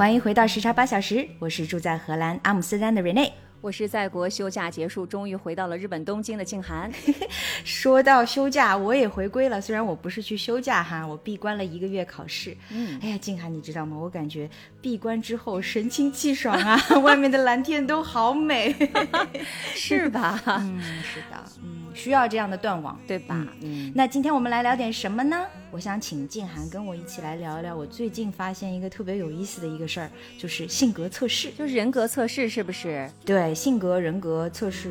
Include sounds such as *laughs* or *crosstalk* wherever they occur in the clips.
欢迎回到时差八小时，我是住在荷兰阿姆斯特丹的 Rene。我是在国休假结束，终于回到了日本东京的静涵。*laughs* 说到休假，我也回归了。虽然我不是去休假哈，我闭关了一个月考试。嗯，哎呀，静涵，你知道吗？我感觉闭关之后神清气爽啊，*laughs* 外面的蓝天都好美，*laughs* 是吧？嗯，是的，嗯，需要这样的断网，对吧？嗯，那今天我们来聊点什么呢？我想请静涵跟我一起来聊一聊，我最近发现一个特别有意思的一个事儿，就是性格测试，就是人格测试，是不是？对。性格人格测试，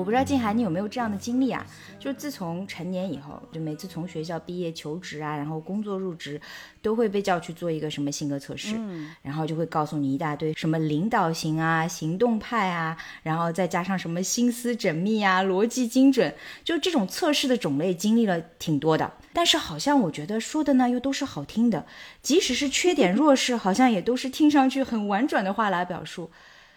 我不知道静涵你有没有这样的经历啊？就自从成年以后，就每次从学校毕业求职啊，然后工作入职，都会被叫去做一个什么性格测试，然后就会告诉你一大堆什么领导型啊、行动派啊，然后再加上什么心思缜密啊、逻辑精准，就这种测试的种类经历了挺多的。但是好像我觉得说的呢又都是好听的，即使是缺点弱势，好像也都是听上去很婉转的话来表述。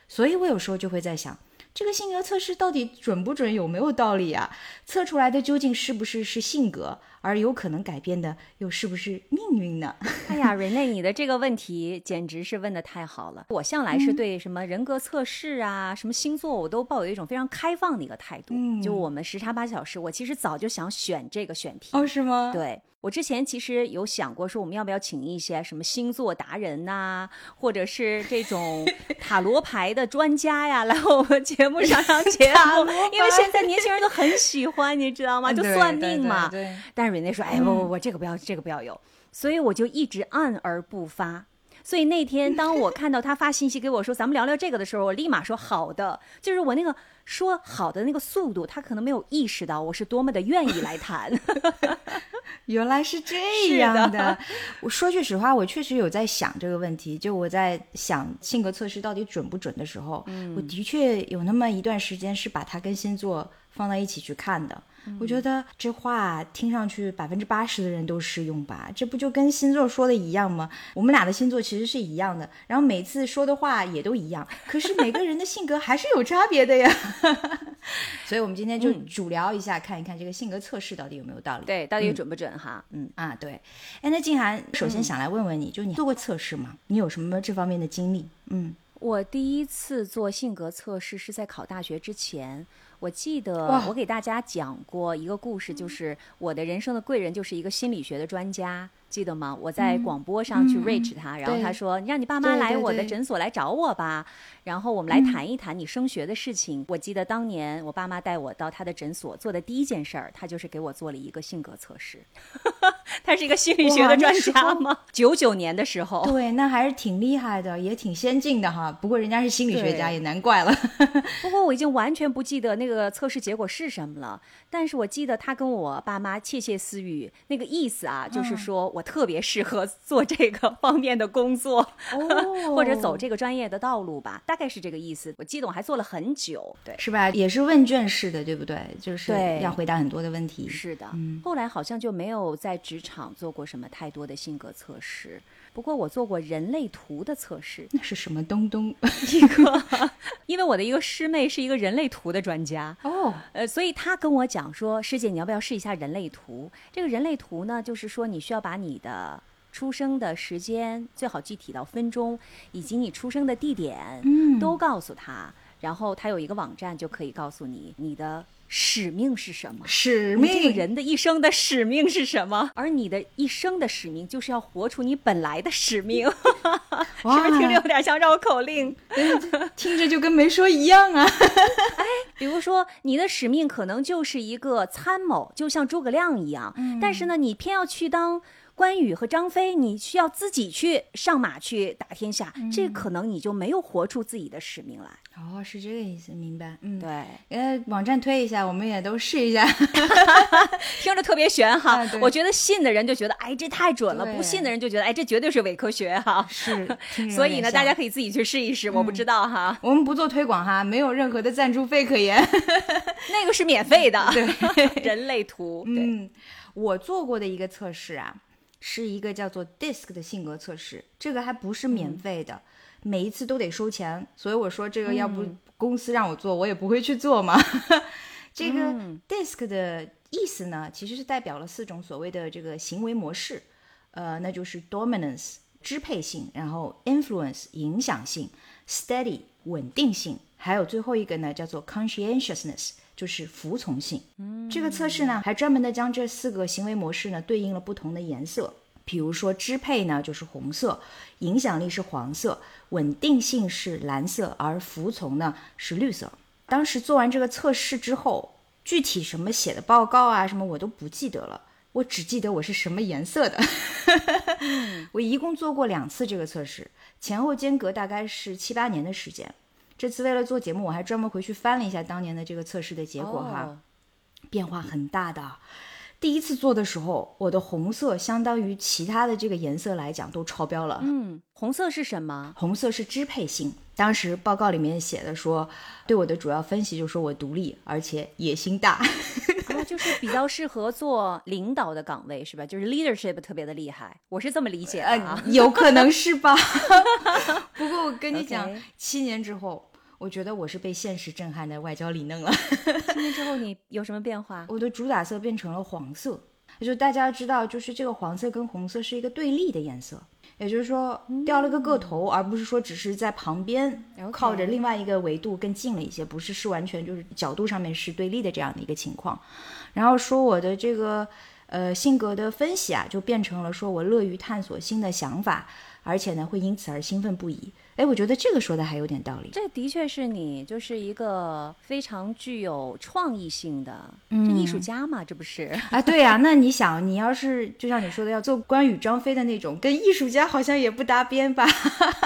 所以我有时候就会在想。这个性格测试到底准不准？有没有道理啊？测出来的究竟是不是是性格，而有可能改变的又是不是命运呢？哎呀，瑞内，你的这个问题简直是问的太好了。我向来是对什么人格测试啊、什么星座，我都抱有一种非常开放的一个态度。嗯，就我们时差八小时，我其实早就想选这个选题。哦，是吗？对。我之前其实有想过，说我们要不要请一些什么星座达人呐，或者是这种 *laughs* 塔罗牌的专家呀，来我们节目上上节目，*laughs* 因为现在年轻人都很喜欢，你知道吗？就算命嘛。但是瑞内说：“哎，不不不，这个不要，这个不要有。”所以我就一直按而不发。所以那天当我看到他发信息给我说咱们聊聊这个的时候，我立马说好的。就是我那个说好的那个速度，他可能没有意识到我是多么的愿意来谈。*laughs* 原来是这样的。*laughs* 我说句实话，我确实有在想这个问题。就我在想性格测试到底准不准的时候，我的确有那么一段时间是把它跟星座放在一起去看的。我觉得这话听上去百分之八十的人都适用吧？这不就跟星座说的一样吗？我们俩的星座其实是一样的，然后每次说的话也都一样，可是每个人的性格还是有差别的呀。*laughs* 所以，我们今天就主聊一下，看一看这个性格测试到底有没有道理？对，到底准不准？哈，嗯啊，对。哎，那静涵，首先想来问问你，就你做过测试吗？你有什么这方面的经历？嗯，我第一次做性格测试是在考大学之前。我记得我给大家讲过一个故事，就是我的人生的贵人就是一个心理学的专家。记得吗？我在广播上去 reach 他，然后他说：“你让你爸妈来我的诊所来找我吧，然后我们来谈一谈你升学的事情。”我记得当年我爸妈带我到他的诊所做的第一件事儿，他就是给我做了一个性格测试。*laughs* 他是一个心理学的专家吗？九九年的时候，对，那还是挺厉害的，也挺先进的哈。不过人家是心理学家，也难怪了。*laughs* 不过我已经完全不记得那个测试结果是什么了，但是我记得他跟我爸妈窃窃私语，那个意思啊，就是说我。特别适合做这个方面的工作，*laughs* 或者走这个专业的道路吧，大概是这个意思。我记得我还做了很久，对，是吧？也是问卷式的，对不对？就是要回答很多的问题。是的，后来好像就没有在职场做过什么太多的性格测试。不过我做过人类图的测试，那是什么东东？一个，因为我的一个师妹是一个人类图的专家哦，呃，所以她跟我讲说，师姐你要不要试一下人类图？这个人类图呢，就是说你需要把你的出生的时间，最好具体到分钟，以及你出生的地点，嗯，都告诉他，然后他有一个网站就可以告诉你你的。使命是什么？使命，这个人的一生的使命是什么？而你的一生的使命就是要活出你本来的使命，*laughs* 是不是听着有点像绕口令？听着就跟没说一样啊！哎，比如说你的使命可能就是一个参谋，就像诸葛亮一样，但是呢，你偏要去当。关羽和张飞，你需要自己去上马去打天下，这可能你就没有活出自己的使命来。哦，是这个意思，明白。嗯，对，呃，网站推一下，我们也都试一下。*laughs* 听着特别悬哈。*laughs* 啊我觉得信的人就觉得，哎，这太准了；不信的人就觉得，哎，这绝对是伪科学哈。是，*laughs* 所以呢，大家可以自己去试一试。我不知道哈，我们不做推广哈，没有任何的赞助费可言。那个是免费的。对，人类图。对，嗯，我做过的一个测试啊，是一个叫做 DISC 的性格测试，这个还不是免费的，每一次都得收钱。所以我说这个要不公司让我做，我也不会去做嘛。*laughs* 这个 DISC 的意思呢，其实是代表了四种所谓的这个行为模式，呃，那就是 dominance 支配性，然后 influence 影响性，steady 稳定性，还有最后一个呢叫做 conscientiousness 就是服从性。嗯这个测试呢，还专门的将这四个行为模式呢对应了不同的颜色。比如说，支配呢就是红色，影响力是黄色，稳定性是蓝色，而服从呢是绿色。当时做完这个测试之后，具体什么写的报告啊什么我都不记得了，我只记得我是什么颜色的。*laughs* 我一共做过两次这个测试，前后间隔大概是七八年的时间。这次为了做节目，我还专门回去翻了一下当年的这个测试的结果哈。哦变化很大的。第一次做的时候，我的红色相当于其他的这个颜色来讲都超标了。嗯，红色是什么？红色是支配性，当时报告里面写的说，对我的主要分析就是说我独立，而且野心大。啊，就是比较适合做领导的岗位，是吧？就是 leadership 特别的厉害，我是这么理解的啊。呃，有可能是吧。*laughs* 不过我跟你讲七年之后，我觉得我是被现实震撼的外焦里嫩了。*laughs* 今天之后你有什么变化？我的主打色变成了黄色，就大家知道，就是这个黄色跟红色是一个对立的颜色，也就是说掉了个个头，而不是说只是在旁边 OK 靠着另外一个维度更近了一些，不是是完全就是角度上面是对立的这样的一个情况。然后说我的这个呃性格的分析啊，就变成了说我乐于探索新的想法，而且呢会因此而兴奋不已。哎，我觉得这个说的还有点道理。这的确是你，就是一个非常具有创意性的，嗯这艺术家嘛，这不是？啊，对呀、那你想，你要是就像你说的，要做关羽、张飞的那种，跟艺术家好像也不搭边吧？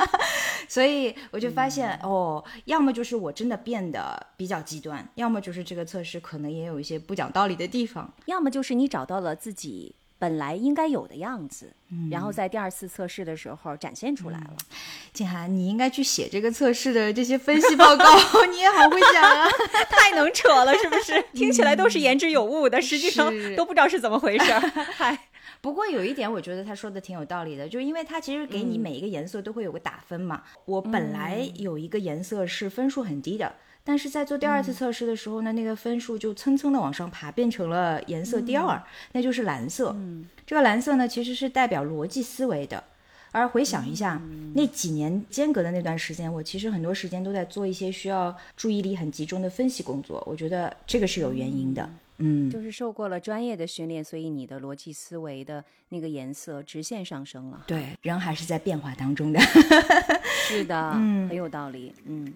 *laughs* 所以我就发现，哦，要么就是我真的变得比较极端，要么就是这个测试可能也有一些不讲道理的地方。要么就是你找到了自己本来应该有的样子，然后在第二次测试的时候展现出来了。静涵，你应该去写这个测试的这些分析报告，*laughs* 你也好会讲啊。*laughs* 太能扯了，是不是？听起来都是言之有物的，实际上都不知道是怎么回事儿。*laughs* 嗨，不过有一点，我觉得他说的挺有道理的，就因为他其实给你每一个颜色都会有个打分嘛。我本来有一个颜色是分数很低的，但是在做第二次测试的时候呢，那个分数就蹭蹭的往上爬，变成了颜色第二，那就是蓝色。这个蓝色呢，其实是代表逻辑思维的。而回想一下，那几年间隔的那段时间，我其实很多时间都在做一些需要注意力很集中的分析工作。我觉得这个是有原因的。嗯，就是受过了专业的训练，所以你的逻辑思维的那个颜色直线上升了。对，人还是在变化当中的。是的，*laughs* 嗯很有道理。嗯，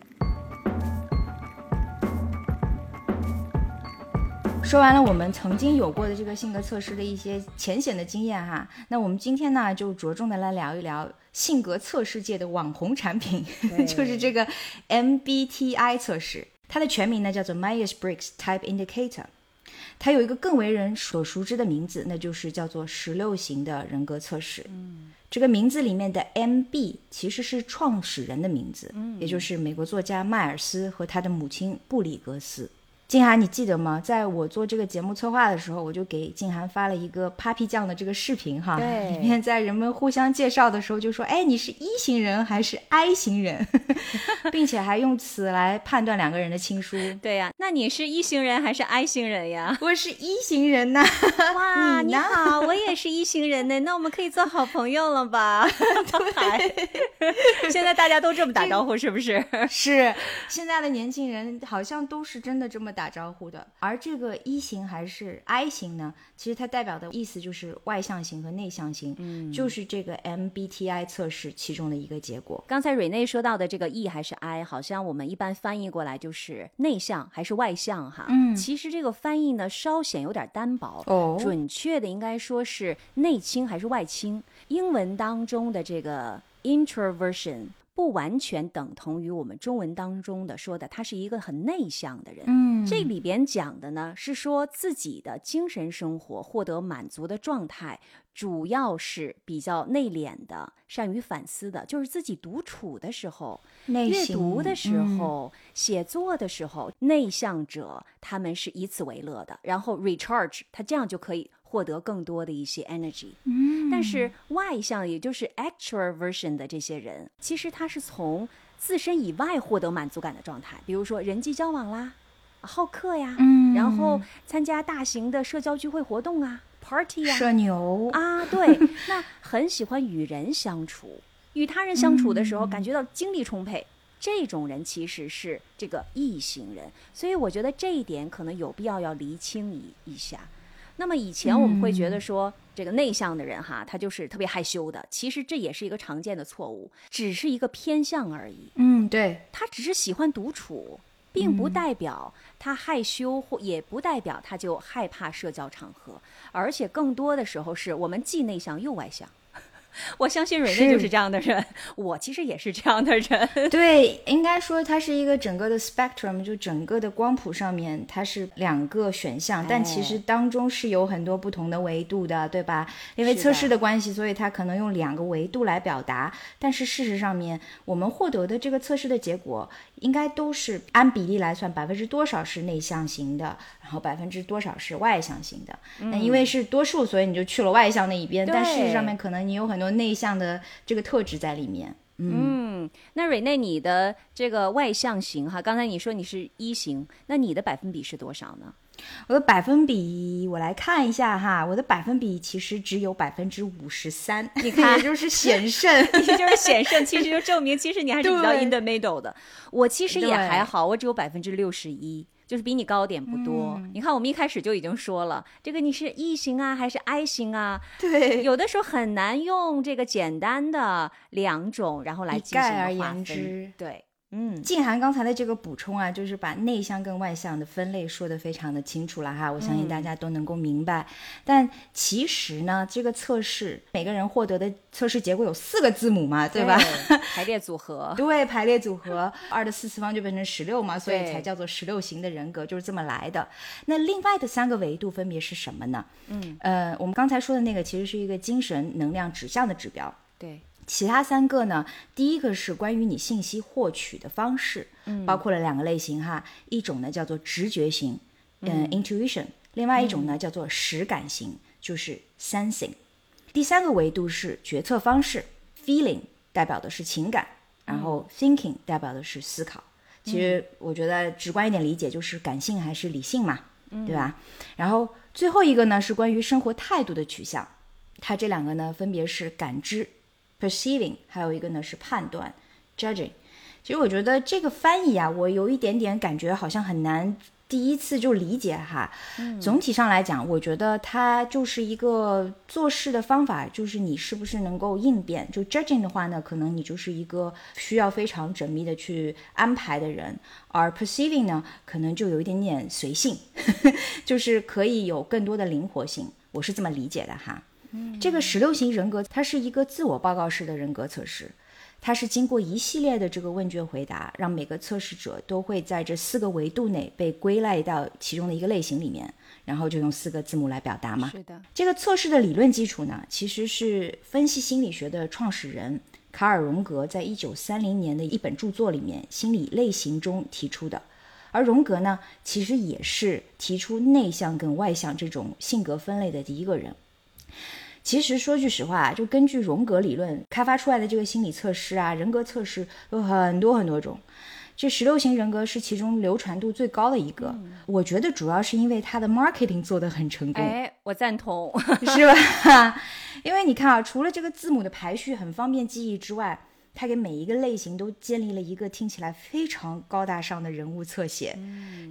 说完了我们曾经有过的这个性格测试的一些浅显的经验哈，那我们今天呢就着重的来聊一聊性格测试界的网红产品，*laughs* 就是这个 MBTI 测试。它的全名呢叫做 Myers-Briggs Type Indicator，它有一个更为人所熟知的名字，那就是叫做十六型的人格测试。嗯，这个名字里面的 MB 其实是创始人的名字，嗯，也就是美国作家迈尔斯和他的母亲布里格斯。静涵，你记得吗？在我做这个节目策划的时候，我就给静涵发了一个 Papi 酱的这个视频哈，对里面在人们互相介绍的时候就说，哎，你是一型人还是 I 型人，*laughs* 并且还用此来判断两个人的亲疏。对呀、那你是一型人还是 I 型人呀？我是一型人呐、哇，*laughs* 你好，我也是一型人呢，*laughs* 那我们可以做好朋友了吧？对，现在大家都这么打招呼，是不是？是现在的年轻人好像都是真的这么打招呼的。而这个一型还是 I 型呢？其实它代表的意思就是外向型和内向型，嗯，就是这个 MBTI 测试其中的一个结果。刚才瑞内说到的这个 E 还是 I，好像我们一般翻译过来就是内向还是外向哈。嗯其实这个翻译呢稍显有点单薄，哦准确的应该说是是内倾还是外倾。英文当中的这个 introversion 不完全等同于我们中文当中的说的，他是一个很内向的人。嗯这里边讲的呢，是说自己的精神生活获得满足的状态，主要是比较内敛的，善于反思的，就是自己独处的时候。阅读的时嗯候、写作的时候，内向者他们是以此为乐的，然后 recharge，他这样就可以获得更多的一些 energy。嗯但是外向，也就是 extroversion 的这些人，其实他是从自身以外获得满足感的状态，比如说人际交往啦、好客呀，嗯然后参加大型的社交聚会活动啊，party 呀，社牛啊，对，*laughs* 那很喜欢与人相处，与他人相处的时候，嗯感觉到精力充沛。这种人其实是这个异性人，所以我觉得这一点可能有必要要厘清一一下。那么以前我们会觉得说，这个内向的人哈，他就是特别害羞的，其实这也是一个常见的错误，只是一个偏向而已。嗯，对，他只是喜欢独处，并不代表他害羞，或也不代表他就害怕社交场合，而且更多的时候是我们既内向又外向。我相信蕊是内就是这样的人，我其实也是这样的人。对，应该说它是一个整个的 spectrum，就整个的光谱上面它是两个选项，但其实哎当中是有很多不同的维度的，对吧？因为测试的的关系，所以它可能用两个维度来表达，但是事实上面我们获得的这个测试的结果，应该都是按比例来算，百分之多少是内向型的，然后百分之多少是外向型的。那因为是多数，所以你就去了外向那一边，但事实上面可能你有很多内向的这个特质在里面。嗯，那瑞内你的这个外向型哈，刚才你说你是一型，那你的百分比是多少呢？我的百分比，我来看一下哈，我的百分比其实只有百分之五十三，*laughs* 你看也就是险胜。*laughs* 你就是险胜，其实就证明其实你还是比较 in the middle 的。我其实也还好，我只有百分之六十一，就是比你高点不多。嗯你看，我们一开始就已经说了，这个你是 E 型啊，还是 I 型啊？对，有的时候很难用这个简单的两种，然后来进行划分言之对，嗯，静涵刚才的这个补充啊，就是把内向跟外向的分类说得非常的清楚了哈，我相信大家都能够明白。但其实呢，这个测试每个人获得的测试结果有四个字母嘛，对吧？*laughs* 排列组合，对，排列组合，二的四次方就变成十六嘛，所以才叫做十六型的人格，就是这么来的。那另外的三个维度分别是什么呢？嗯，呃，我们刚才说的那个其实是一个精神能量指向的指标，对，其他三个呢，第一个是关于你信息获取的方式，嗯，包括了两个类型哈，一种呢叫做直觉型，嗯、i n t u i t i o n 另外一种呢叫做实感型，就是 sensing。第三个维度是决策方式，feeling 代表的是情感，然后 thinking 代表的是思考。其实我觉得直观一点理解就是感性还是理性嘛，对吧？然后最后一个呢是关于生活态度的取向，它这两个呢分别是感知 perceiving，还有一个呢是判断 judging。其实我觉得这个翻译啊，我有一点点感觉好像很难第一次就理解哈。总体上来讲，我觉得它就是一个做事的方法，就是你是不是能够应变。就 judging 的话呢，可能你就是一个需要非常缜密的去安排的人，而 perceiving 呢，可能就有一点点随性，*laughs* 就是可以有更多的灵活性。我是这么理解的哈。这个十六型人格，它是一个自我报告式的人格测试。它是经过一系列的这个问卷回答，让每个测试者都会在这四个维度内被归类到其中的一个类型里面，然后就用四个字母来表达嘛。是的，这个测试的理论基础呢，其实是分析心理学的创始人卡尔荣格在一九三零年的一本著作里面心理类型中提出的。而荣格呢，其实也是提出内向跟外向这种性格分类的第一个人。其实说句实话，就根据荣格理论开发出来的这个心理测试啊，人格测试有很多很多种。这十六型人格是其中流传度最高的一个，我觉得主要是因为它的 marketing 做得很成功。哎，我赞同，*laughs* 是吧？*laughs* 因为你看啊，除了这个字母的排序很方便记忆之外，它给每一个类型都建立了一个听起来非常高大上的人物侧写，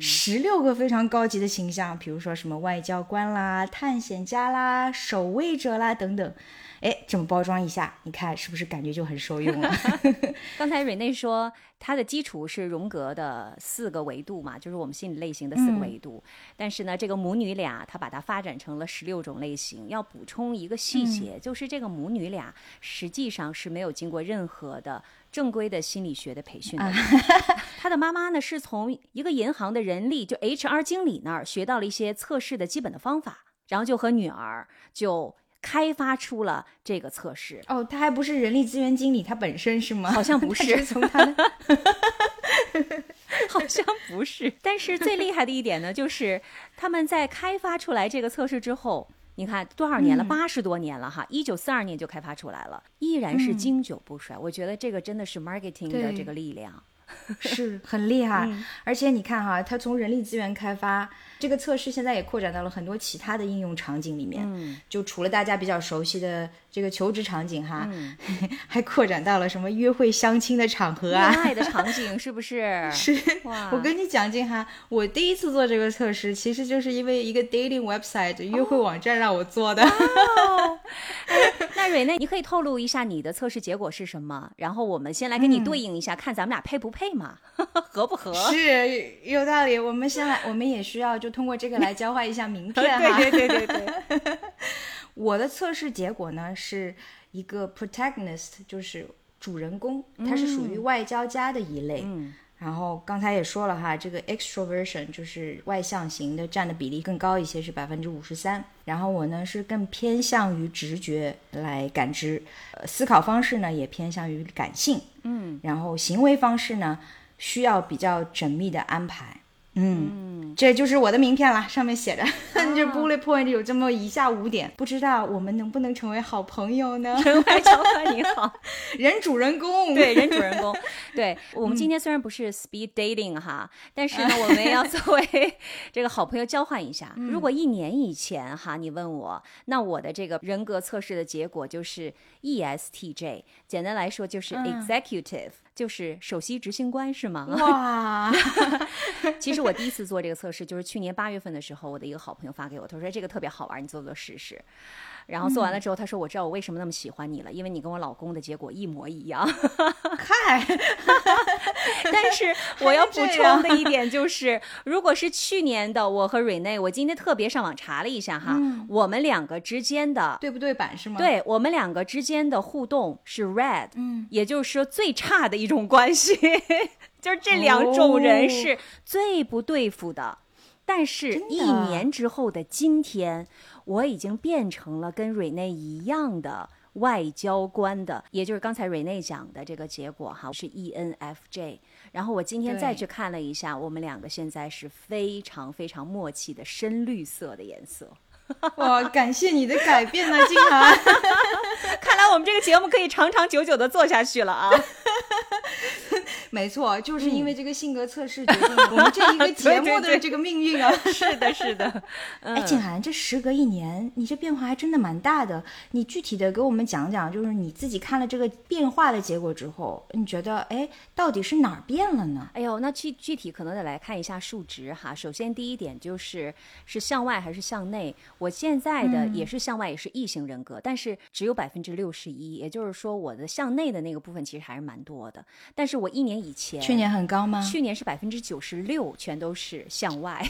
十六、个非常高级的形象，比如说什么外交官啦、探险家啦、守卫者啦等等。哎，这么包装一下，你看是不是感觉就很受用了？*laughs* 刚才瑞内说它的基础是荣格的四个维度嘛，就是我们心理类型的四个维度。但是呢，这个母女俩她把它发展成了十六种类型。要补充一个细节，就是这个母女俩实际上是没有经过任何的正规的心理学的培训的。他的妈妈呢，是从一个银行的人力就 HR 经理那儿学到了一些测试的基本的方法，然后就和女儿就。开发出了这个测试哦，他还不是人力资源经理，他本身是吗？好像 *laughs* 不是，从他的，*laughs* 好像不是。*laughs* 但是最厉害的一点呢，就是他们在开发出来这个测试之后，你看多少年了，八十多年了哈，一九四二年就开发出来了，依然是经久不衰。我觉得这个真的是 marketing 的这个力量，是很厉害。而且你看哈，他从人力资源开发。这个测试现在也扩展到了很多其他的应用场景里面，就除了大家比较熟悉的这个求职场景哈，*laughs* 还扩展到了什么约会相亲的场合啊，恋爱的场景是不是？*laughs* 是。我跟你讲，静涵，我第一次做这个测试，其实就是因为一个 dating website 约会网站让我做的。*laughs* 那蕊内，你可以透露一下你的测试结果是什么？然后我们先来跟你对应一下，看咱们俩配不配嘛，合不合？是有道理。我们先来，我们也需要就。通过这个来交换一下名 *laughs* 片哈，对对对对对。*laughs* 我的测试结果呢是一个 protagonist，就是主人公，他是属于外交家的一类。嗯。然后刚才也说了哈，这个 extroversion 就是外向型的占的比例更高一些，是百分之五十三。然后我呢是更偏向于直觉来感知，呃，思考方式呢也偏向于感性。嗯。然后行为方式呢需要比较缜密的安排。嗯，这就是我的名片了，上面写着，*laughs* 这 bullet point 有这么以下五点，不知道我们能不能成为好朋友呢？人外交换你好，*laughs* 人主人公，对，人主人公，对 *laughs* 我们今天虽然不是 speed dating 哈，但是呢，我们要作为这个好朋友交换一下。如果一年以前哈，你问我，那我的这个人格测试的结果就是 ESTJ，简单来说就是 executive。就是首席执行官是吗？哇！*laughs* 其实我第一次做这个测试，就是去年八月份的时候，我的一个好朋友发给我，他说这个特别好玩，你做做试试。然后做完了之后，他说：“我知道我为什么那么喜欢你了，因为你跟我老公的结果一模一样。”嗨，*laughs* 但是我要补充的一点就是，如果是去年的我和瑞内，我今天特别上网查了一下哈，我们两个之间的对不对版是吗？对我们两个之间的互动是 red，嗯，也就是说最差的一种关系，*laughs* 就是这两种人是最不对付的。但是，一年之后的今天。我已经变成了跟瑞内一样的外交官的，也就是刚才瑞内讲的这个结果哈，是 ENFJ。然后我今天再去看了一下，我们两个现在是非常非常默契的深绿色的颜色。*laughs* 哇，感谢你的改变呢，静涵。*laughs* 看来我们这个节目可以长长久久的做下去了啊。*laughs* 没错，就是因为这个性格测试决定了我们这一个节目的这个命运啊！是的，是的。哎，静涵，这时隔一年，你这变化还真的蛮大的。你具体的给我们讲讲，就是你自己看了这个变化的结果之后，你觉得哎，到底是哪儿变了呢？哎呦，那具具体可能得来看一下数值哈。首先第一点就是是向外还是向内？我现在的也是向外，也是异性人格，但是只有百分之六十一，也就是说我的向内的那个部分其实还是蛮多的。但是我一年。以前去年很高吗？去年是百分之九十六，全都是向外，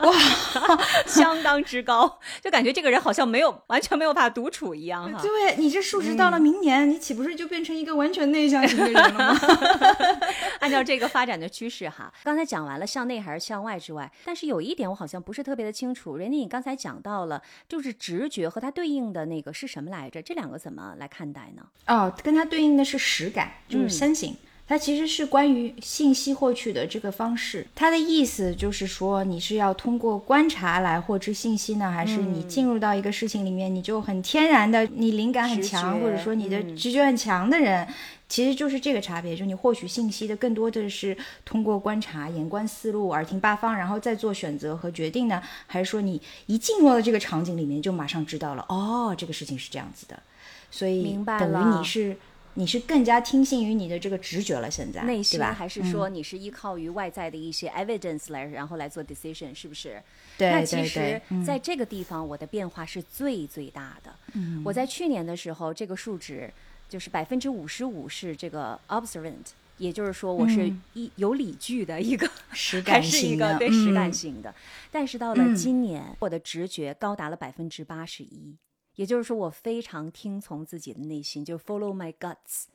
哇，*laughs* 相当之高，就感觉这个人好像没有完全没有办法独处一样哈。对你这数值到了明年，你岂不是就变成一个完全内向型的人了吗？*laughs* 按照这个发展的趋势哈，刚才讲完了向内还是向外之外，但是有一点我好像不是特别的清楚。人家你刚才讲到了，就是直觉和它对应的那个是什么来着？这两个怎么来看待呢？哦，跟它对应的是实感，就是 sensing。它其实是关于信息获取的这个方式，它的意思就是说，你是要通过观察来获知信息呢，还是你进入到一个事情里面，你就很天然的，你灵感很强，或者说你的直觉很强的人，其实就是这个差别，就是你获取信息的更多的是通过观察、眼观四路、耳听八方，然后再做选择和决定呢，还是说你一进入了这个场景里面就马上知道了，哦，这个事情是这样子的，所以等于你是。你是更加听信于你的这个直觉了，现在内心吧？还是说你是依靠于外在的一些 evidence 来，然后来做 decision，是不是？对那其实在这个地方，我的变化是最最大的。我在去年的时候，这个数值就是百分之五十五是这个 observant。也就是说，我是一有理据的一个，实 *laughs* 还是一感型的，个对实感嗯型的。但是到了今年，我的直觉高达了百分之八十一。也就是说，我非常听从自己的内心，就 follow my guts，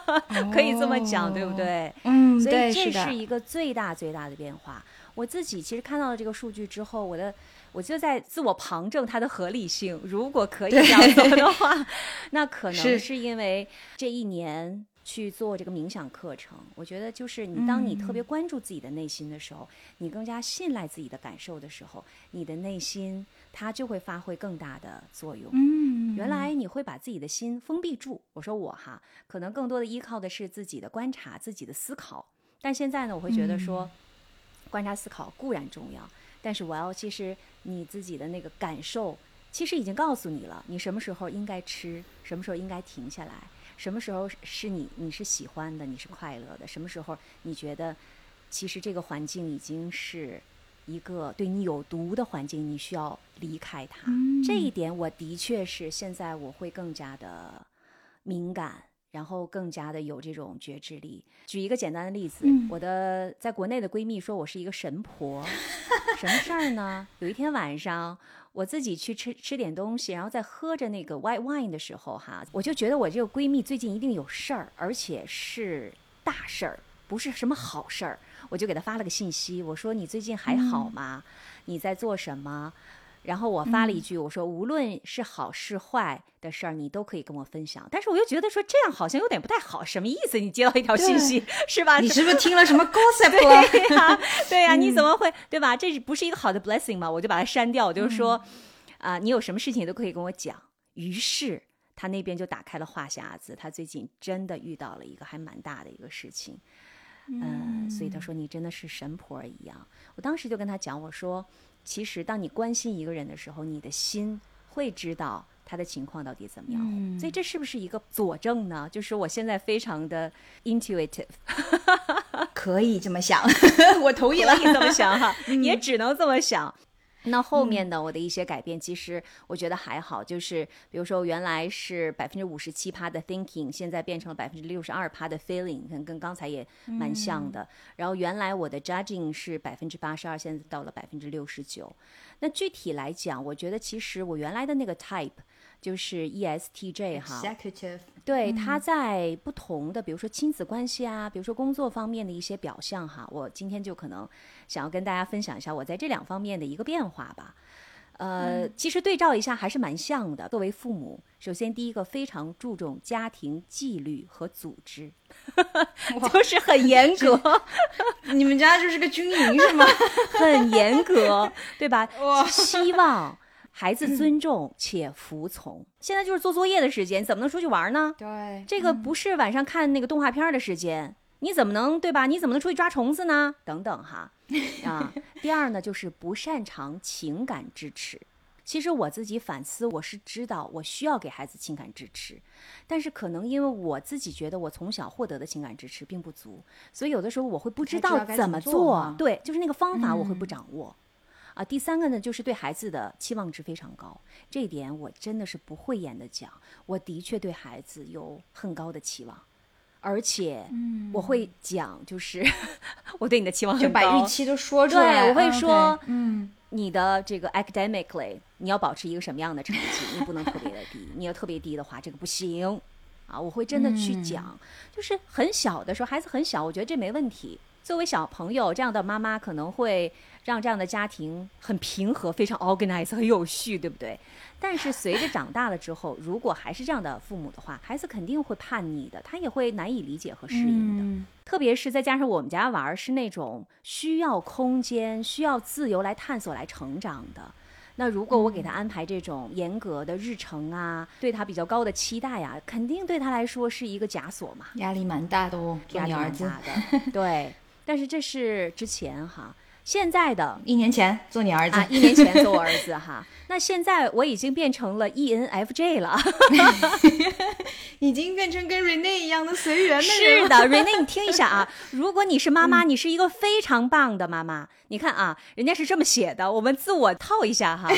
*laughs* 可以这么讲，对不哦？对？嗯，所以，这是一个最大最大的变化。我自己其实看到了这个数据之后，我的我就在自我旁证它的合理性。如果可以这样做的话，*laughs* 那可能是是因为这一年去做这个冥想课程，我觉得就是你当你特嗯别关注自己的内心的时候，你更加信赖自己的感受的时候，你的内心它就会发挥更大的作用。嗯，原来你会把自己的心封闭住。我说我哈，可能更多的依靠的是自己的观察、自己的思考。但现在呢，我会觉得说，观察思考固然重要，但是我要其实你自己的那个感受，其实已经告诉你了，你什么时候应该吃，什么时候应该停下来，什么时候是你你是喜欢的，你是快乐的，什么时候你觉得其实这个环境已经是一个对你有毒的环境，你需要离开它。这一点我的确是现在我会更加的敏感，然后更加的有这种觉知力。举一个简单的例子，我的在国内的闺蜜说我是一个神婆，*laughs* 什么事儿呢？有一天晚上。我自己去吃吃点东西，然后在喝着那个 white wine 的时候，哈，我就觉得我这个闺蜜最近一定有事儿，而且是大事儿，不是什么好事儿。我就给她发了个信息，我说你最近还好吗？你在做什么？然后我发了一句，我说无论是好是坏的事儿，你都可以跟我分享。但是我又觉得说这样好像有点不太好，什么意思？你接到一条信息是吧？你是不是听了什么 *laughs* gossip 啊？对呀、对呀、你怎么会对吧？这是不是一个好的 blessing 吗？我就把它删掉，我就说啊、你有什么事情都可以跟我讲。于是他那边就打开了话匣子，他最近真的遇到了一个还蛮大的一个事情。嗯，所以他说你真的是神婆一样。我当时就跟他讲，我说，其实当你关心一个人的时候，你的心会知道他的情况到底怎么样。所以这是不是一个佐证呢？就是我现在非常的 intuitive，可以这么想，*laughs* 我同意了可。以这么想哈，也只能这么想。那后面的我的一些改变，其实我觉得还好，就是比如说原来是百分之五十七趴的 thinking，现在变成了百分之六十二趴的 feeling，跟跟刚才也蛮像的。然后原来我的 judging 是百分之八十二，现在到了百分之六十九。那具体来讲，我觉得其实我原来的那个 type 就是 E ESTJ 哈，Executive，对，他在不同的，比如说亲子关系啊，比如说工作方面的一些表象哈，我今天就可能想要跟大家分享一下我在这两方面的一个变化吧。呃，其实对照一下还是蛮像的。作为父母，首先第一个非常注重家庭纪律和组织，*laughs* 就是很严格，*laughs* 你们家就是个军营是吗？*laughs* 很严格，对吧？希望孩子尊重且服从。现在就是做作业的时间，怎么能出去玩呢？对，这个不是晚上看那个动画片的时间，你怎么能对吧？你怎么能出去抓虫子呢？等等哈，啊。*laughs* 第二呢，就是不擅长情感支持。其实我自己反思，我是知道我需要给孩子情感支持，但是可能因为我自己觉得我从小获得的情感支持并不足，所以有的时候我会不知道怎么做。对，就是那个方法我会不嗯掌握。啊，第三个呢，就是对孩子的期望值非常高，这一点我真的是不讳言的讲，我的确对孩子有很高的期望，而且我会讲，就是 *laughs* 我对你的期望就把预期都说出来。对，我会说，嗯，你的这个 academically 你要保持一个什么样的成绩？你不能特别的低，你要特别低的话，这个不行啊！我会真的去讲，就是很小的时候，孩子很小，我觉得这没问题。作为小朋友这样的妈妈，可能会让这样的家庭很平和、非常 organized、很有序，对不对？但是随着长大了之后，如果还是这样的父母的话，孩子肯定会叛逆的，他也会难以理解和适应的。嗯特别是再加上我们家娃儿是那种需要空间、需要自由来探索、来成长的。那如果我给他安排这种严格的日程啊，对他比较高的期待呀、肯定对他来说是一个枷锁嘛，压力蛮大的哦，压力蛮。大的。*laughs* 对，但是这是之前哈，现在的一年前做你儿子，啊，一年前做我儿子哈，*laughs* 那现在我已经变成了 E ENFJ 了。*laughs* 已经变成跟 Rene 一样的随缘的人了。是的，瑞内，你听一下啊，*laughs* 如果你是妈妈，你是一个非常棒的妈妈。你看啊，人家是这么写的，我们自我套一下哈，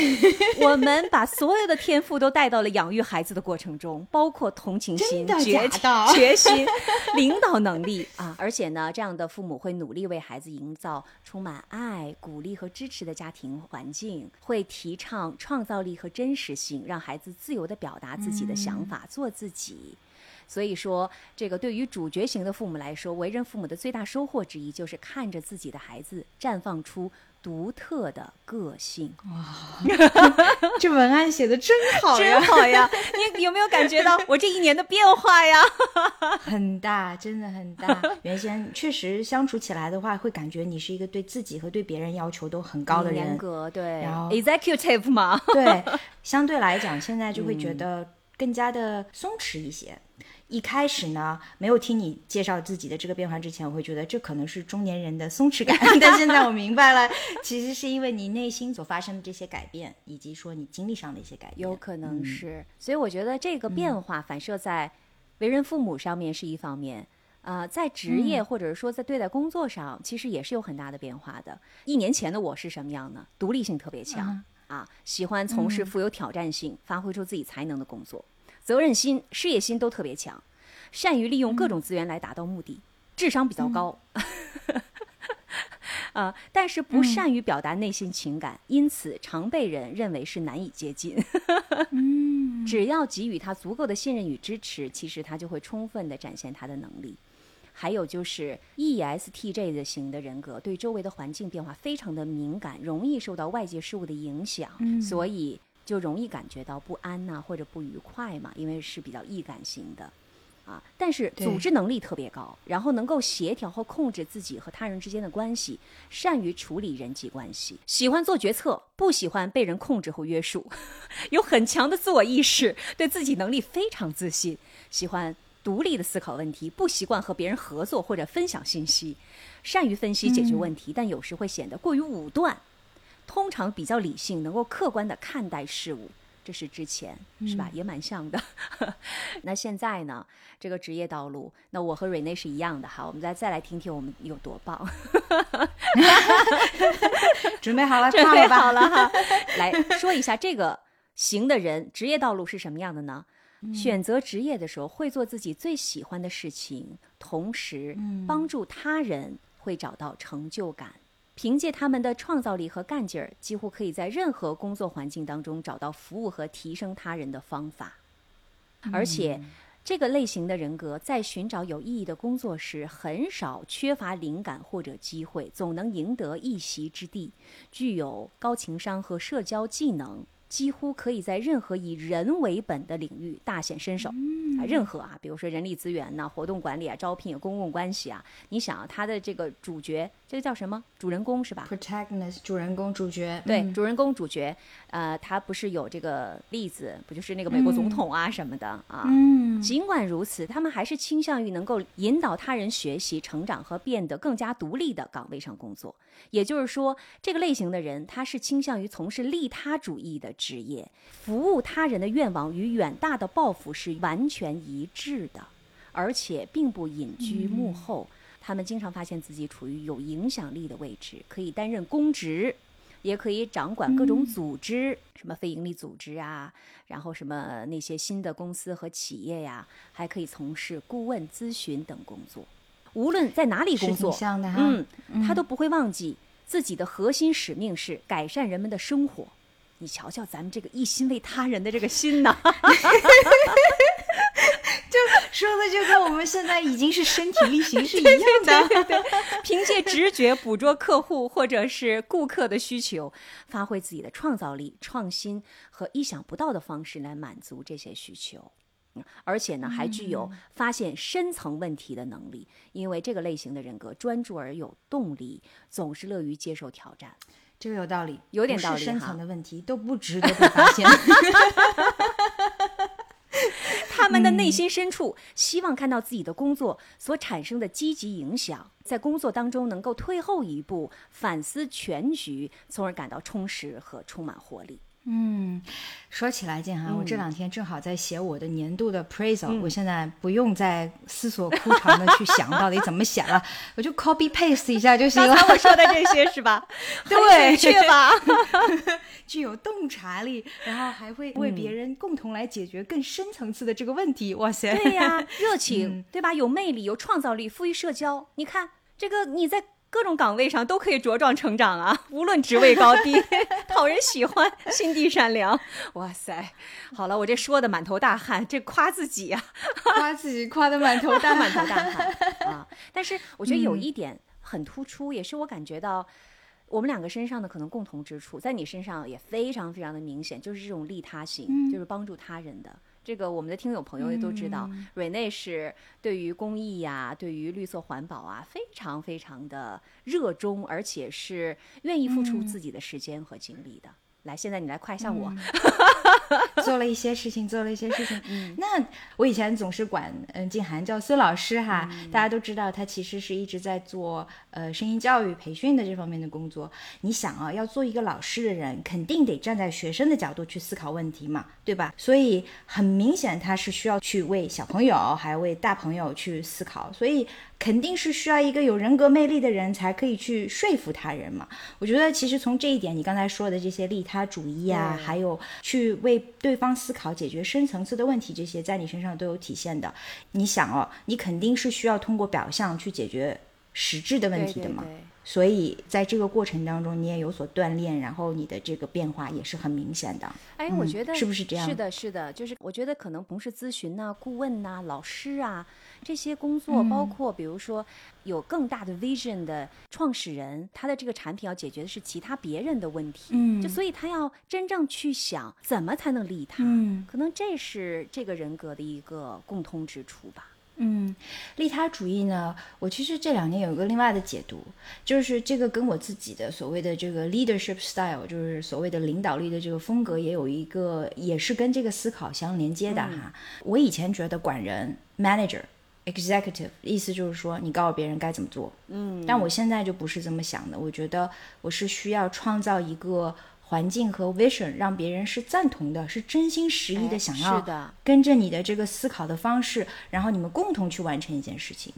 我们把所有的天赋都带到了养育孩子的过程中，包括同情心、真的决假的决心、领导能力啊，而且呢，这样的父母会努力为孩子营造充满爱、鼓励和支持的家庭环境，会提倡创造力和真实性，让孩子自由地表达自己的想法，做自己。所以说，这个对于主角型的父母来说，为人父母的最大收获之一，就是看着自己的孩子绽放出独特的个性。哇 *laughs* 这文案写的真好呀真，好呀！你有没有感觉到 *laughs* 我这一年的变化呀？*laughs* 很大，真的很大。原先确实相处起来的话，会感觉你是一个对自己和对别人要求都很高的严人。格对然后，executive 嘛，对，相对来讲，现在就会嗯觉得更加的松弛一些。一开始呢，没有听你介绍自己的这个变化之前，我会觉得这可能是中年人的松弛感。但现在我明白了，其实是因为你内心所发生的这些改变，以及说你经历上的一些改变。有可能是。所以我觉得这个变化反射在为人父母上面是一方面。呃，在职业或者是说在对待工作上，其实也是有很大的变化的。一年前的我是什么样呢？独立性特别强、啊，喜欢从事富有挑战性、发挥出自己才能的工作，责任心、事业心都特别强，善于利用各种资源来达到目的，智商比较高。啊、*laughs* 但是不善于表达内心情感，因此常被人认为是难以接近。*laughs* 只要给予他足够的信任与支持，其实他就会充分的展现他的能力。还有就是 E ESTJ 的型的人格，对周围的环境变化非常的敏感，容易受到外界事物的影响，所以就容易感觉到不安呐、或者不愉快嘛，因为是比较易感型的。啊，但是组织能力特别高，然后能够协调和控制自己和他人之间的关系，善于处理人际关系，喜欢做决策，不喜欢被人控制和约束，*laughs* 有很强的自我意识，对自己能力非常自信，喜欢独立的思考问题，不习惯和别人合作或者分享信息，善于分析解决问题，但有时会显得过于武断，通常比较理性，能够客观的看待事物。这是之前是吧？也蛮像的。*laughs* 那现在呢？这个职业道路，那我和瑞内是一样的哈。我们再再来听听我们有多棒。*laughs* 准备好了，*laughs* 准备？好了哈，来说一下这个型的人职业道路是什么样的呢？选择职业的时候，会做自己最喜欢的事情，同时帮助他人，会找到成就感。凭借他们的创造力和干劲儿，几乎可以在任何工作环境当中找到服务和提升他人的方法。而且，这个类型的人格在寻找有意义的工作时，很少缺乏灵感或者机会，总能赢得一席之地。具有高情商和社交技能，几乎可以在任何以人为本的领域大显身手。啊，任何啊，比如说人力资源呐、活动管理啊、招聘、公共关系啊，你想啊，他的这个主角，这个叫什么？主人公是吧？protagonist 主人公主角，对，嗯主人公主角，呃，他不是有这个例子，不就是那个美国总统啊什么的啊？嗯，尽管如此，他们还是倾向于能够引导他人学习、成长和变得更加独立的岗位上工作。也就是说，这个类型的人，他是倾向于从事利他主义的职业，服务他人的愿望与远大的抱负是完全一致的，而且并不隐居幕后。他们经常发现自己处于有影响力的位置，可以担任公职，也可以掌管各种组织，什么非营利组织啊，然后什么那些新的公司和企业呀，还可以从事顾问咨询等工作。无论在哪里工作。嗯，他都不会忘记自己的核心使命是改善人们的生活。你瞧瞧咱们这个一心为他人的这个心呐，*laughs* 说的就跟我们现在已经是身体力行是一样的。凭借直觉捕捉客户或者是顾客的需求，发挥自己的创造力、创新和意想不到的方式来满足这些需求。嗯而且呢，还具有发现深层问题的能力，因为这个类型的人格专注而有动力，总是乐于接受挑战。这个有道理，有点道理哈深层的问题都不值得被发现。他 *laughs* 他们的内心深处希望看到自己的工作所产生的积极影响，在工作当中能够退后一步，反思全局，从而感到充实和充满活力。嗯，说起来，建涵，我这两天正好在写我的年度的 appraisal，、嗯我现在不用再思索枯肠的去想到底怎么写了，我就 copy paste 一下就行了。刚才我说的这些 *laughs* 是吧？对很准确 *laughs* 吧？*laughs* 具有洞察力，然后还会为别人共同来解决更深层次的这个问题。哇塞！对呀，热情，对吧？有魅力，有创造力，富于社交。你看这个，你在各种岗位上都可以茁壮成长啊，无论职位高低，*laughs* 讨人喜欢，心地善良。哇塞，好了，我这说的满头大汗，这夸自己呀、夸自己夸的满头大 *laughs* 满头。大汗 *laughs* 啊！但是我觉得有一点很突出，也是我感觉到我们两个身上的可能共同之处，在你身上也非常非常的明显，就是这种利他性，就是帮助他人的。这个我们的听友朋友也都知道，瑞内是对于公益呀、对于绿色环保啊，非常非常的热衷，而且是愿意付出自己的时间和精力的。来，现在你来夸一下我，*laughs* 做了一些事情，做了一些事情。那我以前总是管嗯静涵叫孙老师哈，大家都知道他其实是一直在做呃声音教育培训的这方面的工作。你想啊，要做一个老师的人，肯定得站在学生的角度去思考问题嘛，对吧？所以很明显他是需要去为小朋友还为大朋友去思考，所以肯定是需要一个有人格魅力的人才可以去说服他人嘛。我觉得其实从这一点，你刚才说的这些利他主义啊，对还有去为对方思考、解决深层次的问题，这些在你身上都有体现的。你想哦，你肯定是需要通过表象去解决实质的问题的嘛。对对对所以在这个过程当中，你也有所锻炼，然后你的这个变化也是很明显的。哎，我嗯觉得是不是这样是的，是的，就是我觉得可能不是咨询呐、顾问呐、老师啊这些工作，包嗯括比如说有更大的 vision 的创始人，他的这个产品要解决的是其他别人的问题，嗯就所以他要真正去想怎么才能利他，嗯可能这是这个人格的一个共通之处吧。嗯，利他主义呢，我其实这两年有一个另外的解读，就是这个跟我自己的所谓的这个 leadership style，就是所谓的领导力的这个风格，也有一个也是跟这个思考相连接的哈。我以前觉得管人 manager。Executive 意思就是说，你告诉别人该怎么做，嗯，但我现在就不是这么想的。我觉得我是需要创造一个环境和 vision，让别人是赞同的，是真心实意的哎想要是的跟着你的这个思考的方式，然后你们共同去完成一件事情。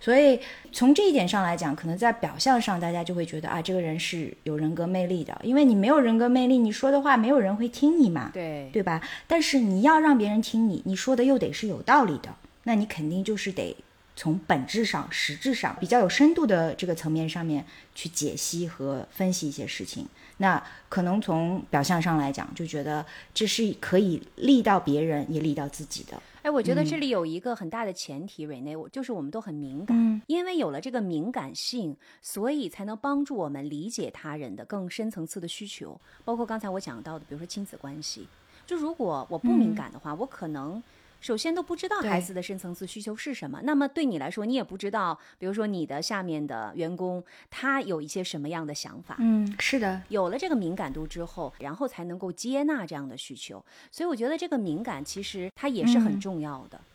所以从这一点上来讲，可能在表象上大家就会觉得啊，这个人是有人格魅力的，因为你没有人格魅力，你说的话没有人会听你嘛，对对吧？但是你要让别人听你，你说的又得是有道理的，那你肯定就是得。从本质上、实质上比较有深度的这个层面上面去解析和分析一些事情，那可能从表象上来讲，就觉得这是可以利到别人，也利到自己的。哎，我觉得嗯这里有一个很大的前提，瑞内，我就是我们都很敏感，嗯因为有了这个敏感性，所以才能帮助我们理解他人的更深层次的需求，包括刚才我讲到的，比如说亲子关系。就如果我不敏感的话，我可能。首先都不知道孩子的深层次需求是什么，那么对你来说，你也不知道，比如说你的下面的员工他有一些什么样的想法，嗯，是的，有了这个敏感度之后，然后才能够接纳这样的需求。所以我觉得这个敏感其实它也是很嗯重要的。嗯，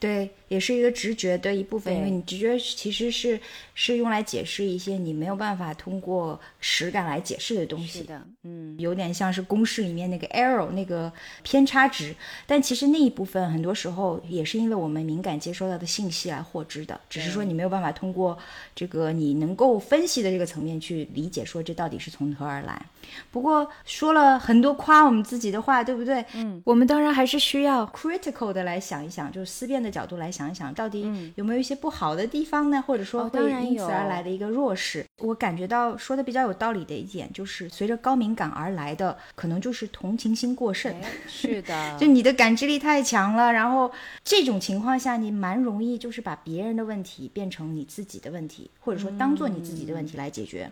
对，也是一个直觉的一部分，因为你直觉其实是是用来解释一些你没有办法通过实感来解释的东西。是的，嗯，有点像是公式里面那个 error 那个偏差值，但其实那一部分很多时候也是因为我们敏感接收到的信息来获知的，只是说你没有办法通过这个你能够分析的这个层面去理解，说这到底是从何而来。不过说了很多夸我们自己的话，对不对？嗯，我们当然还是需要 critical 的来想一想，就是思辨的角度来想一想，到底有没有一些不好的地方呢？或者说哦会当然有因此而来的一个弱势。我感觉到说的比较有道理的一点，就是随着高敏感而来的，可能就是同情心过剩。哎，*laughs* 是的，就你的感知力太强了，然后这种情况下，你蛮容易就是把别人的问题变成你自己的问题，或者说当做你自己的问题来解决。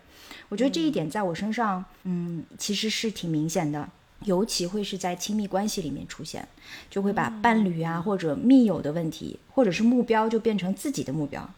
我觉得这一点在我身上，嗯，其实是挺明显的。尤其会是在亲密关系里面出现，就会把伴侣啊或者密友的问题，或者是目标，就变成自己的目标，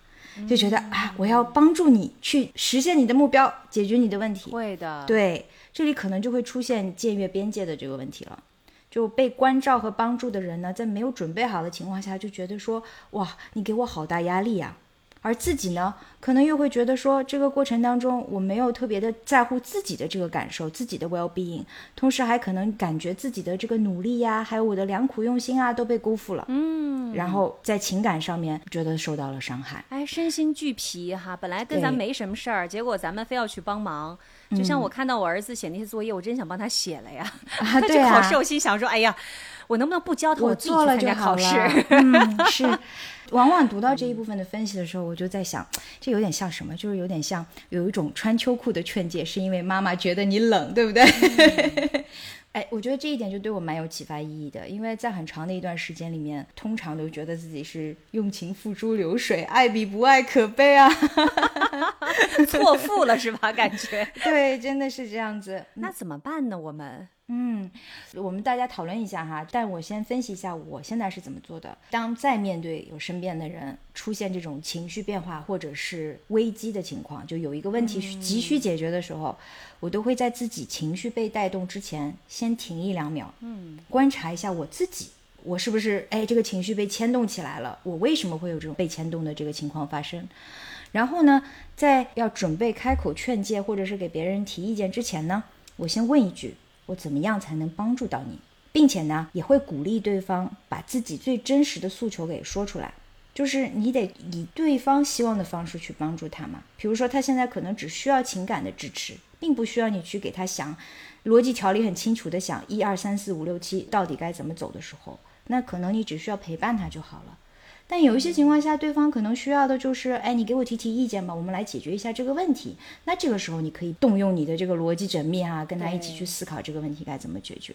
就觉得啊，我要帮助你去实现你的目标，解决你的问题。会的，对，这里可能就会出现僭越边界的这个问题了。就被关照和帮助的人呢，在没有准备好的情况下，就觉得说，哇，你给我好大压力呀。而自己呢，可能又会觉得说，这个过程当中我没有特别的在乎自己的这个感受，自己的 well being，同时还可能感觉自己的这个努力呀，还有我的良苦用心啊，都被辜负了。嗯，然后在情感上面觉得受到了伤害，哎，身心俱疲哈。本来跟咱没什么事儿，结果咱们非要去帮忙。就像我看到我儿子写那些作业，我真想帮他写了呀。啊，*laughs* 对啊。考试，我心想说，哎呀，我能不能不教他，我做了就好了。嗯，是。*laughs* 往往读到这一部分的分析的时候，我就在想，这有点像什么？就是有点像有一种穿秋裤的劝诫，是因为妈妈觉得你冷，对不对？*laughs* 哎，我觉得这一点就对我蛮有启发意义的，因为在很长的一段时间里面，通常都觉得自己是用情付诸流水，爱比不爱可悲啊，*laughs* 错付了是吧？感觉 *laughs* 对，真的是这样子。那怎么办呢？我们？嗯，我们大家讨论一下哈，但我先分析一下我现在是怎么做的。当再面对有身边的人出现这种情绪变化或者是危机的情况，就有一个问题急需解决的时候，我都会在自己情绪被带动之前先停一两秒，嗯，观察一下我自己，我是不是哎这个情绪被牵动起来了？我为什么会有这种被牵动的这个情况发生？然后呢，在要准备开口劝诫或者是给别人提意见之前呢，我先问一句。怎么样才能帮助到你，并且呢，也会鼓励对方把自己最真实的诉求给说出来。就是你得以对方希望的方式去帮助他嘛。比如说，他现在可能只需要情感的支持，并不需要你去给他想逻辑条理很清楚的想一二三四五六七到底该怎么走的时候，那可能你只需要陪伴他就好了。但有一些情况下，对方可能需要的就是，哎，你给我提提意见吧，我们来解决一下这个问题。那这个时候，你可以动用你的这个逻辑缜密啊，跟他一起去思考这个问题该怎么解决。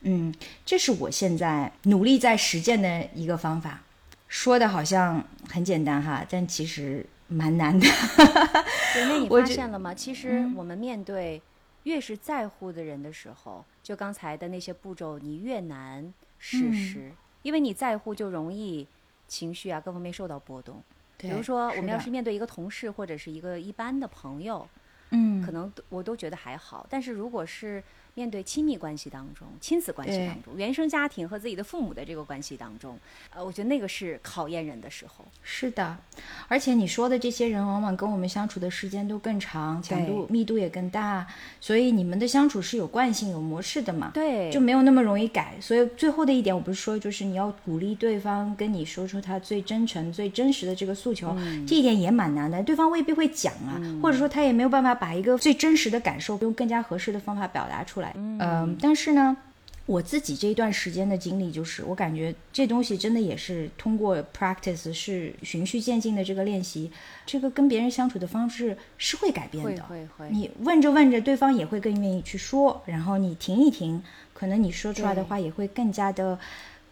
嗯，这是我现在努力在实践的一个方法。说的好像很简单哈，但其实蛮难的。那你 *laughs* 发现了吗？其实我们面对越是在乎的人的时候，就刚才的那些步骤，你越难实施，因为你在乎就容易。情绪啊，各方面受到波动。比如说，我们要是面对一个同事或者是一个一般的朋友，嗯，可能我都觉得还好。但是如果是面对亲密关系当中、亲子关系当中、原生家庭和自己的父母的这个关系当中，呃，我觉得那个是考验人的时候。是的，而且你说的这些人，往往跟我们相处的时间都更长，强度密度也更大，所以你们的相处是有惯性、有模式的嘛？对，就没有那么容易改。所以最后的一点，我不是说，就是你要鼓励对方跟你说出他最真诚、最真实的这个诉求，这一点也蛮难的。对方未必会讲啊，或者说他也没有办法把一个最真实的感受用更加合适的方法表达出来。嗯，但是呢，我自己这一段时间的经历就是，我感觉这东西真的也是通过 practice 是循序渐进的这个练习，这个跟别人相处的方式是会改变的。会会。你问着问着，对方也会更愿意去说，然后你停一停，可能你说出来的话也会更加的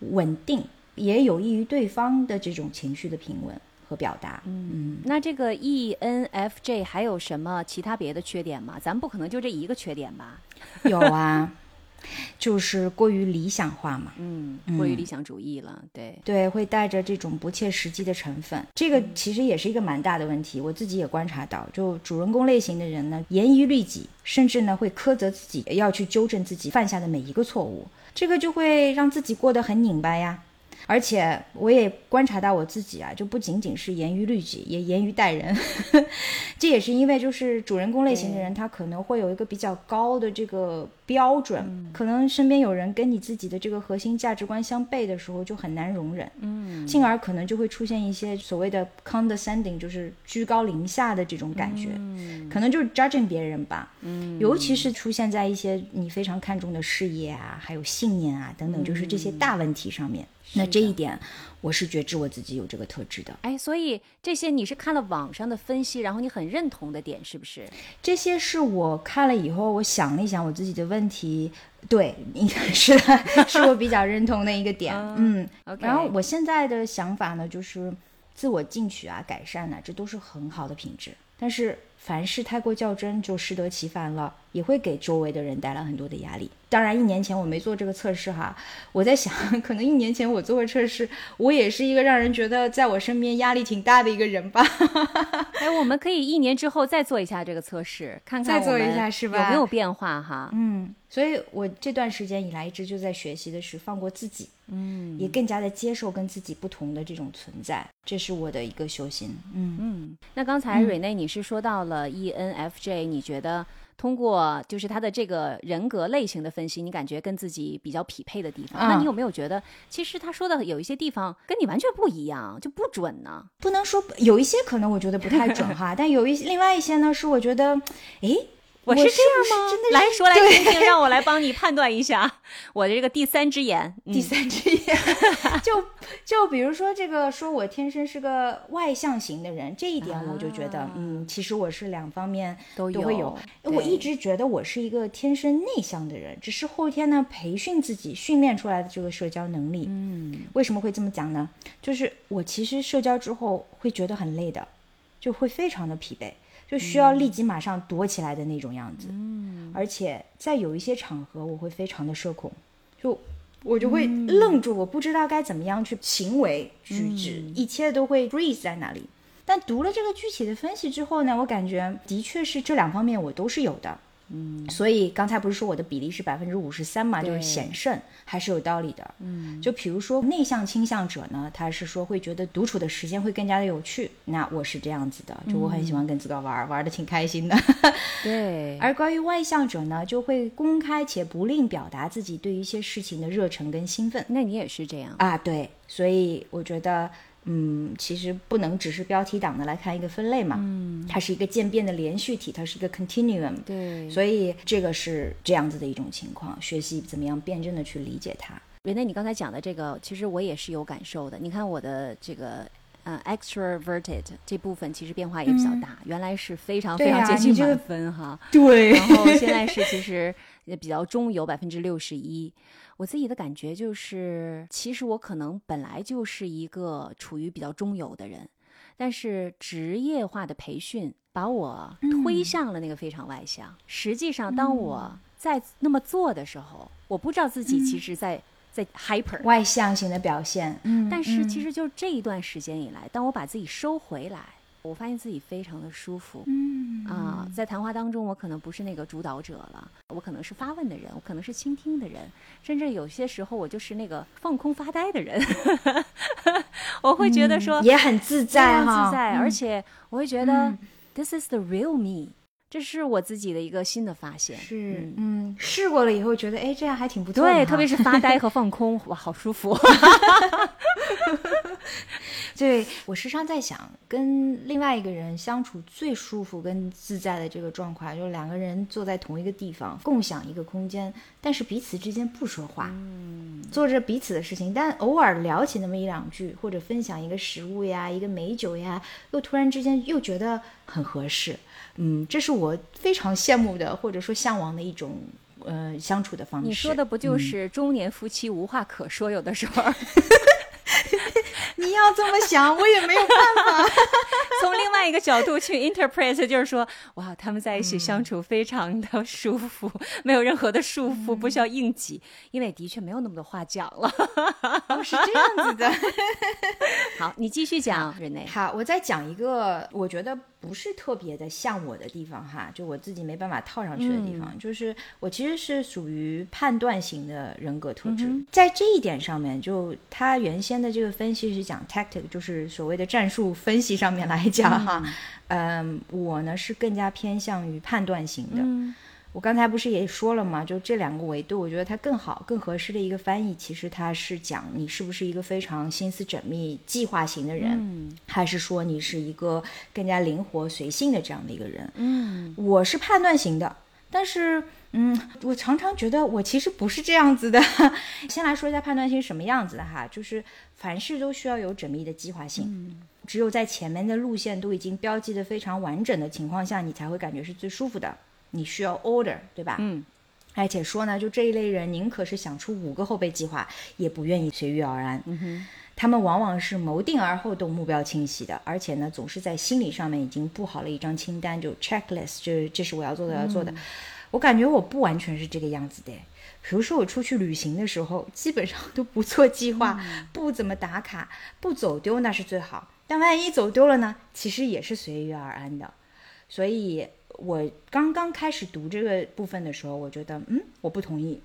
稳定，也有益于对方的这种情绪的平稳。和表达，嗯，那这个 ENFJ 还有什么其他别的缺点吗？咱不可能就这一个缺点吧？有啊，*laughs* 就是过于理想化嘛，嗯，过于理想主义了，对对，会带着这种不切实际的成分。这个其实也是一个蛮大的问题，我自己也观察到，就主人公类型的人呢，严于律己，甚至呢会苛责自己，要去纠正自己犯下的每一个错误，这个就会让自己过得很拧巴呀。而且我也观察到我自己啊，就不仅仅是严于律己，也严于待人。*laughs* 这也是因为，就是主人公类型的人，他可能会有一个比较高的这个标准，可能身边有人跟你自己的这个核心价值观相悖的时候，就很难容忍。嗯，进而可能就会出现一些所谓的 condescending，就是居高临下的这种感觉。嗯，可能就是 judging 别人吧。嗯，尤其是出现在一些你非常看重的事业啊，还有信念啊等等，就是这些大问题上面。那这一点，我是觉知我自己有这个特质的。哎，所以这些你是看了网上的分析，然后你很认同的点是不是？这些是我看了以后，我想了一想我自己的问题，对，应该是 *laughs* 是我比较认同的一个点。嗯，然后我现在的想法呢，就是自我进取啊，改善呢，这都是很好的品质。但是凡事太过较真，就适得其反了，也会给周围的人带来很多的压力。当然，一年前我没做这个测试哈，我在想，可能一年前我做过测试，我也是一个让人觉得在我身边压力挺大的一个人吧。*laughs* 哎，我们可以一年之后再做一下这个测试，看看再做一下是吧？有没有变化哈？嗯，所以我这段时间以来一直就在学习的是放过自己，嗯，也更加的接受跟自己不同的这种存在，这是我的一个修行。嗯嗯，那刚才蕊内你是说到了 ENFJ，你觉得？通过就是他的这个人格类型的分析，你感觉跟自己比较匹配的地方，那你有没有觉得，其实他说的有一些地方跟你完全不一样，就不准呢？不能说有一些可能我觉得不太准哈，*laughs* 但有一另外一些呢，是我觉得，哎。我是这样吗？来说来听听，让我来帮你判断一下我的这个第三只眼。第三只眼，*laughs* 就就比如说这个，说我天生是个外向型的人，这一点我就觉得，嗯，其实我是两方面都都会有。我一直觉得我是一个天生内向的人，只是后天呢培训自己训练出来的这个社交能力。嗯，为什么会这么讲呢？就是我其实社交之后会觉得很累的，就会非常的疲惫。就需要立即马上躲起来的那种样子，嗯，而且在有一些场合，我会非常的社恐，就我就会愣住，我不知道该怎么样去行为举止，一切都会 freeze 在那里。但读了这个具体的分析之后呢，我感觉的确是这两方面我都是有的。嗯，所以刚才不是说我的比例是百分之五十三嘛，就是险胜还是有道理的。嗯，就比如说内向倾向者呢，他是说会觉得独处的时间会更加的有趣。那我是这样子的，就我很喜欢跟自个玩，玩的挺开心的。对。*laughs* 而关于外向者呢，就会公开且不吝表达自己对一些事情的热忱跟兴奋。那你也是这样啊？对，所以我觉得。嗯，其实不能只是标题党的来看一个分类嘛，嗯，它是一个渐变的连续体，它是一个 continuum，对，所以这个是这样子的一种情况，学习怎么样辩证的去理解它。原来你刚才讲的这个，其实我也是有感受的。你看我的这个呃 extroverted 这部分其实变化也比较大，原来是非常非常接近满分哈，对，然后现在是其实也比较中游百分之六十一。我自己的感觉就是，其实我可能本来就是一个处于比较中游的人，但是职业化的培训把我推向了那个非常外向。实际上，当我在那么做的时候，我不知道自己其实在在 hyper 外向型的表现。嗯，但是其实就这一段时间以来，当我把自己收回来。我发现自己非常的舒服，嗯。啊，在谈话当中，我可能不是那个主导者了，我可能是发问的人，我可能是倾听的人，甚至有些时候我就是那个放空发呆的人。*laughs* 我会觉得说也很自在哈，自在，而且我会觉得 this is the real me，这是我自己的一个新的发现。是，嗯，试过了以后觉得，哎，这样还挺不错。对，特别是发呆和 *laughs* 放空，哇，好舒服。*laughs* 对我时常在想，跟另外一个人相处最舒服跟自在的这个状况，就是两个人坐在同一个地方，共享一个空间，但是彼此之间不说话，嗯做着彼此的事情，但偶尔聊起那么一两句，或者分享一个食物呀，一个美酒呀，又突然之间又觉得很合适。嗯，这是我非常羡慕的，或者说向往的一种呃相处的方式。你说的不就是中年夫妻无话可说，有的时候。*laughs* 你要这么想，我也没有办法。*laughs* 从另外一个角度去 interpret，就是说，哇，他们在一起相处非常的舒服，没有任何的束缚，不需要应急，因为的确没有那么多话讲了。是这样子的。*laughs* 好，你继续讲，瑞内。好，我再讲一个，我觉得。不是特别的像我的地方哈，就我自己没办法套上去的地方，就是我其实是属于判断型的人格特质，在这一点上面，就他原先的这个分析是讲 tactic，就是所谓的战术分析上面来讲哈，嗯，我呢是更加偏向于判断型的。我刚才不是也说了吗？就这两个维度，我觉得它更好、更合适的一个翻译，其实它是讲你是不是一个非常心思缜密、计划型的人，还是说你是一个更加灵活、随性的这样的一个人？嗯，我是判断型的，但是，嗯，我常常觉得我其实不是这样子的。*laughs* 先来说一下判断性什么样子的哈，就是凡事都需要有缜密的计划性，只有在前面的路线都已经标记的非常完整的情况下，你才会感觉是最舒服的。你需要 order，对吧？嗯，而且说呢，就这一类人，宁可是想出五个后备计划，也不愿意随遇而安。嗯哼，他们往往是谋定而后动，目标清晰的，而且呢，总是在心理上面已经布好了一张清单，就 checklist，就是这是我要做的，要做的。我感觉我不完全是这个样子的。比如说我出去旅行的时候，基本上都不做计划，不怎么打卡，不走丢那是最好。但万一走丢了呢？其实也是随遇而安的。所以我刚刚开始读这个部分的时候，我觉得，嗯，我不同意。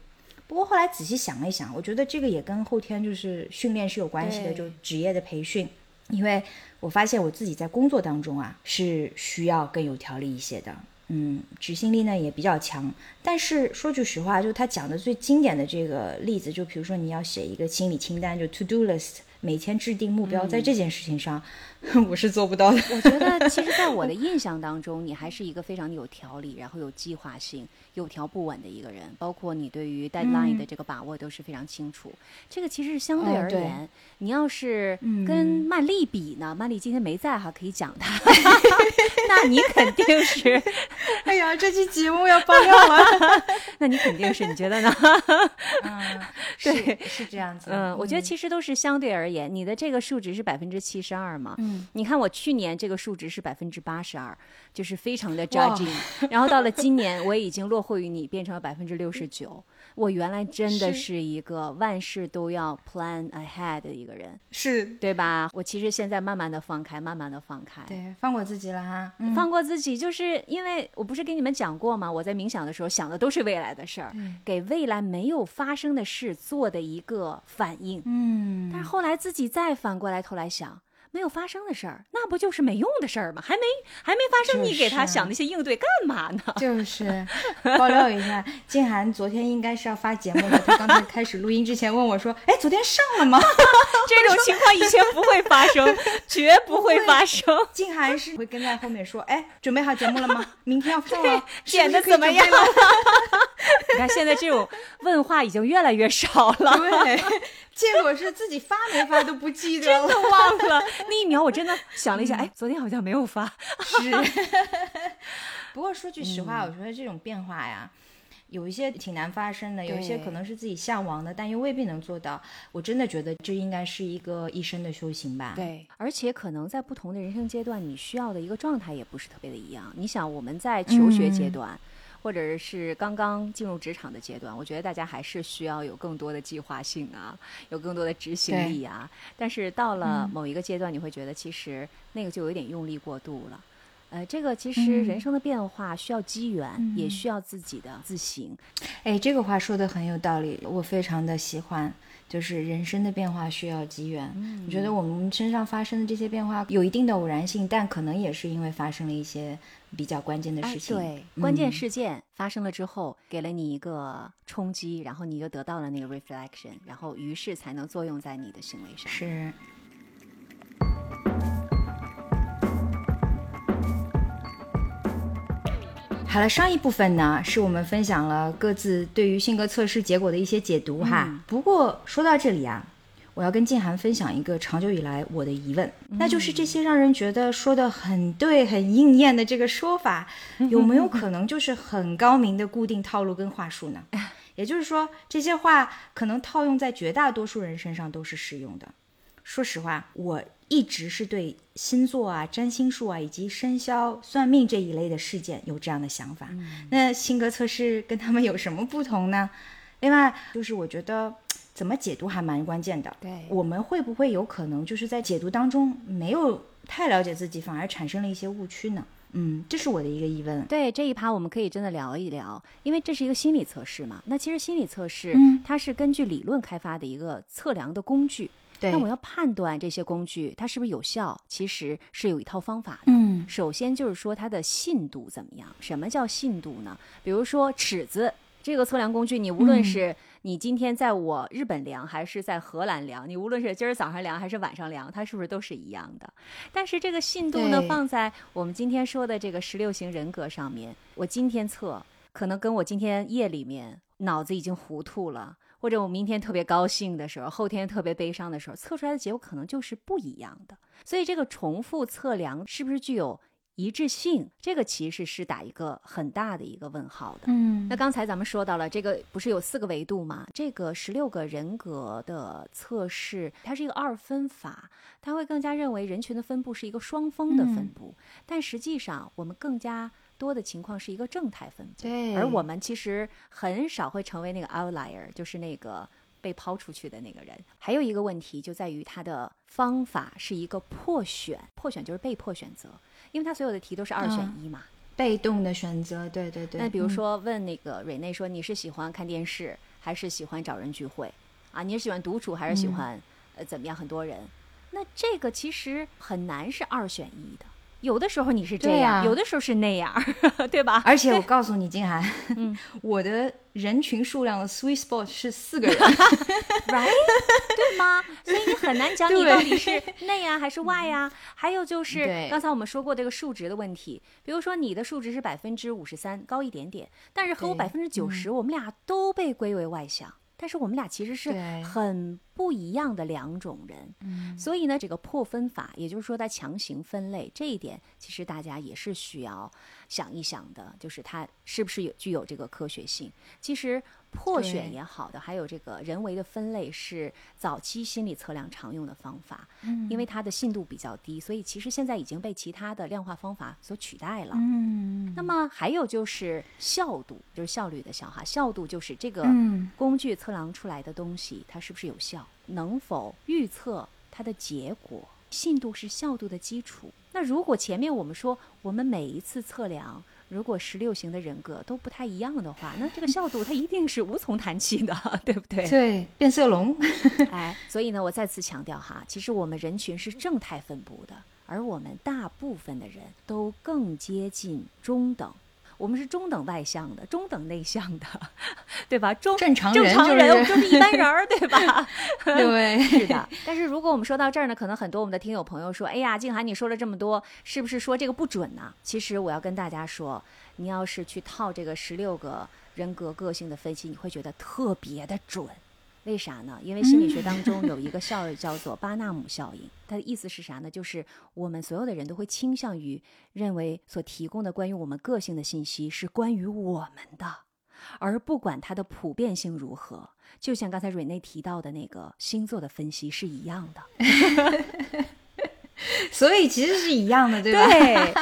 不过后来仔细想了一想，我觉得这个也跟后天就是训练是有关系的，就职业的培训。因为我发现我自己在工作当中啊，是需要更有条理一些的。嗯，执行力呢也比较强。但是说句实话，就他讲的最经典的这个例子，就比如说你要写一个清理清单，就 to do list。每天制定目标，在这件事情上，*laughs* 我是做不到的。我觉得，其实，在我的印象当中，你还是一个非常有条理，然后有计划性、有条不紊的一个人。包括你对于 deadline 的这个把握都是非常清楚。这个其实是相对而言，你要是跟曼丽比呢，曼丽今天没在哈，可以讲她，*laughs* 那你肯定是，*laughs* 哎呀，这期节目要爆料了，那你肯定是，你觉得呢？嗯，对，是这样子。嗯，我觉得其实都是相对而言，你的这个数值是百分之七十二嘛？嗯，你看我去年这个数值是百分之八十二，就是非常的 judging，然后到了今年，我已经落后于你，变成了百分之六十九。我原来真的是。一个万事都要 plan ahead 的一个人，是。对吧？我其实现在慢慢的放开，慢慢的放开，对，放过自己了哈，放过自己，就是因为我不是跟你们讲过吗？我在冥想的时候想的都是未来的事儿，给未来没有发生的事做的一个反应，嗯，但是后来自己再反过来头来想。没有发生的事儿，那不就是没用的事儿吗？还没还没发生，你给他想那些应对干嘛呢？*laughs* 就是爆料一下，静涵昨天应该是要发节目的，他刚才开始录音之前问我说：“哎，昨天上了吗？” *laughs* 这种情况以前不会发生，*laughs* 绝不会发生。静涵是会跟在后面说：“哎，准备好节目了吗？明天要放了，剪的怎么样？”你看现在这种问话已经越来越少了。对。结果是自己发没发都不记得了，*laughs* 真的忘了。那一秒我真的想了一下，*laughs* 哎，昨天好像没有发。是。*laughs* 不过说句实话，我觉得这种变化呀，有一些挺难发生的，有一些可能是自己向往的，但又未必能做到。我真的觉得这应该是一个一生的修行吧。对，而且可能在不同的人生阶段，你需要的一个状态也不是特别的一样。你想，我们在求学阶段。或者是刚刚进入职场的阶段，我觉得大家还是需要有更多的计划性啊，有更多的执行力啊。但是到了某一个阶段，你会觉得其实那个就有点用力过度了。呃，这个其实人生的变化需要机缘，也需要自己的自省。哎，这个话说的很有道理，我非常的喜欢。就是人生的变化需要机缘。我觉得我们身上发生的这些变化有一定的偶然性，但可能也是因为发生了一些比较关键的事情。对，关键事件发生了之后，给了你一个冲击，然后你就得到了那个 reflection，然后于是才能作用在你的行为上。是。好了，上一部分呢，是我们分享了各自对于性格测试结果的一些解读哈。不过说到这里啊，我要跟静涵分享一个长久以来我的疑问，那就是这些让人觉得说的很对、很应验的这个说法，*laughs* 有没有可能就是很高明的固定套路跟话术呢？也就是说，这些话可能套用在绝大多数人身上都是适用的。说实话，我。一直是对星座啊、占星术啊以及生肖算命这一类的事件有这样的想法。那性格测试跟他们有什么不同呢？另外，就是我觉得怎么解读还蛮关键的。对，我们会不会有可能就是在解读当中没有太了解自己，反而产生了一些误区呢？嗯，这是我的一个疑问。对这一趴，我们可以真的聊一聊，因为这是一个心理测试嘛。那其实心理测试，它是根据理论开发的一个测量的工具。那我要判断这些工具它是不是有效，其实是有一套方法的。嗯，首先就是说它的信度怎么样？什么叫信度呢？比如说尺子这个测量工具，你无论是你今天在我日本量，还是在荷兰量，你无论是今儿早上量还是晚上量，它是不是都是一样的？但是这个信度呢，放在我们今天说的这个十六型人格上面，我今天测，可能跟我今天夜里面脑子已经糊涂了。或者我明天特别高兴的时候，后天特别悲伤的时候，测出来的结果可能就是不一样的。所以这个重复测量是不是具有一致性，这个其实是打一个很大的一个问号的。嗯那刚才咱们说到了，这个不是有四个维度吗？这个十六个人格的测试，它是一个二分法，它会更加认为人群的分布是一个双峰的分布，但实际上我们更加多的情况是一个正态分布。对而我们其实很少会成为那个 outlier，就是那个被抛出去的那个人。还有一个问题就在于它的方法是一个破选，破选就是被迫选择，因为它所有的题都是二选一嘛。被动的选择，对对对。那比如嗯说问那个蕊内说你是喜欢看电视还是喜欢找人聚会啊？你是喜欢独处还是喜嗯欢、呃怎么样很多人？那这个其实很难是二选一的。有的时候你是这样，有的时候是那样，*laughs* 对吧？而且我告诉你，金涵，*laughs* 嗯 *laughs* 我的人群数量的 sweet spot 是四个人，right 对吗？所以你很难讲你到底是内呀、还是外呀、还有就是刚才我们说过这个数值的问题，比如说你的数值是百分之五十三，高一点点，但是和我对百分之九十，我们俩都被归为外向。但是我们俩其实是很不一样的两种人，嗯。所以呢，这个破分法，也就是说它强行分类这一点，其实大家也是需要想一想的，就是它是不是有具有这个科学性。其实破选也好的，还有这个人为的分类是早期心理测量常用的方法，嗯因为它的信度比较低，所以其实现在已经被其他的量化方法所取代了。嗯那么还有就是效度，就是效率的效哈，效度就是这个嗯工具测量出来的东西，它是不是有效，能否预测它的结果，信度是效度的基础。那如果前面我们说我们每一次测量，如果十六型的人格都不太一样的话，那这个效度它一定是无从谈起的，*laughs* 对不对？对，变色龙，*laughs* 哎，所以呢，我再次强调哈，其实我们人群是正态分布的，而我们大部分的人都更接近中等。我们是中等外向的，中等内向的，*laughs* 对吧？中正常正人就常人，我们就是一般人儿，对吧？*laughs* 对，*laughs* 是的。但是如果我们说到这儿呢，可能很多我们的听友朋友说：“哎呀，静涵，你说了这么多，是不是说这个不准呢？”其实我要跟大家说，你要是去套这个十六个人格个性的分析，你会觉得特别的准。为啥呢？因为心理学当中有一个效应叫做巴纳姆效应，它的意思是啥呢？就是我们所有的人都会倾向于认为所提供的关于我们个性的信息是关于我们的，而不管它的普遍性如何。就像刚才蕊内提到的那个星座的分析是一样的，*laughs* 所以其实是一样的，对吧？对，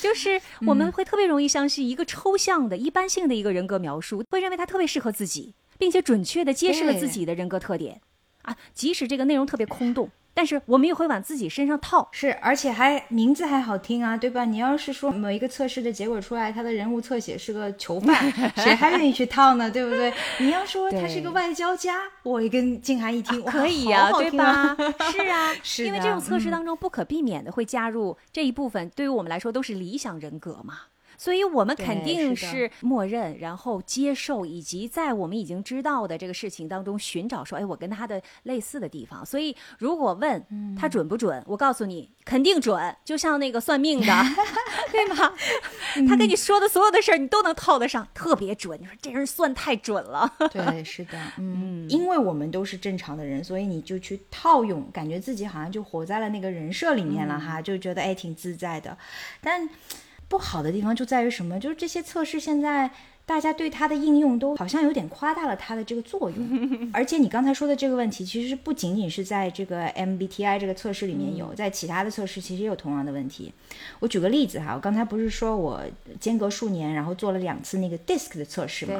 就是 *laughs* 我们会特别容易相信一个抽象的、一般性的一个人格描述，会认为它特别适合自己，并且准确的揭示了自己的人格特点啊，即使这个内容特别空洞，但是我们也会往自己身上套。是，而且还名字还好听啊，对吧？你要是说某一个测试的结果出来，他的人物侧写是个囚犯，*laughs* 谁还愿意去套呢？对不对？*laughs* 你要说他是个外交家，我一跟静涵一听，哇，可以呀、呀、对吧？是啊，*laughs* 因为这种测试嗯当中不可避免的会加入这一部分，对于我们来说都是理想人格嘛。所以我们肯定是默认，然后接受，以及在我们已经知道的这个事情当中寻找说，哎，我跟他的类似的地方。所以如果问嗯他准不准，我告诉你，肯定准，就像那个算命的，*laughs* 对吧？*laughs* 他跟你说的所有的事儿，你都能套得上，特别准。你说这人算太准了。对，是的，嗯，因为我们都是正常的人，所以你就去套用，感觉自己好像就活在了那个人设里面了哈，就觉得哎挺自在的。但不好的地方就在于什么？就是这些测试现在。大家对它的应用都好像有点夸大了它的这个作用，*laughs* 而且你刚才说的这个问题，其实不仅仅是在这个 MBTI 这个测试里面有，在其他的测试其实也有同样的问题。我举个例子哈，我刚才不是说我间隔数年，然后做了两次那个 DISC 的测试嘛？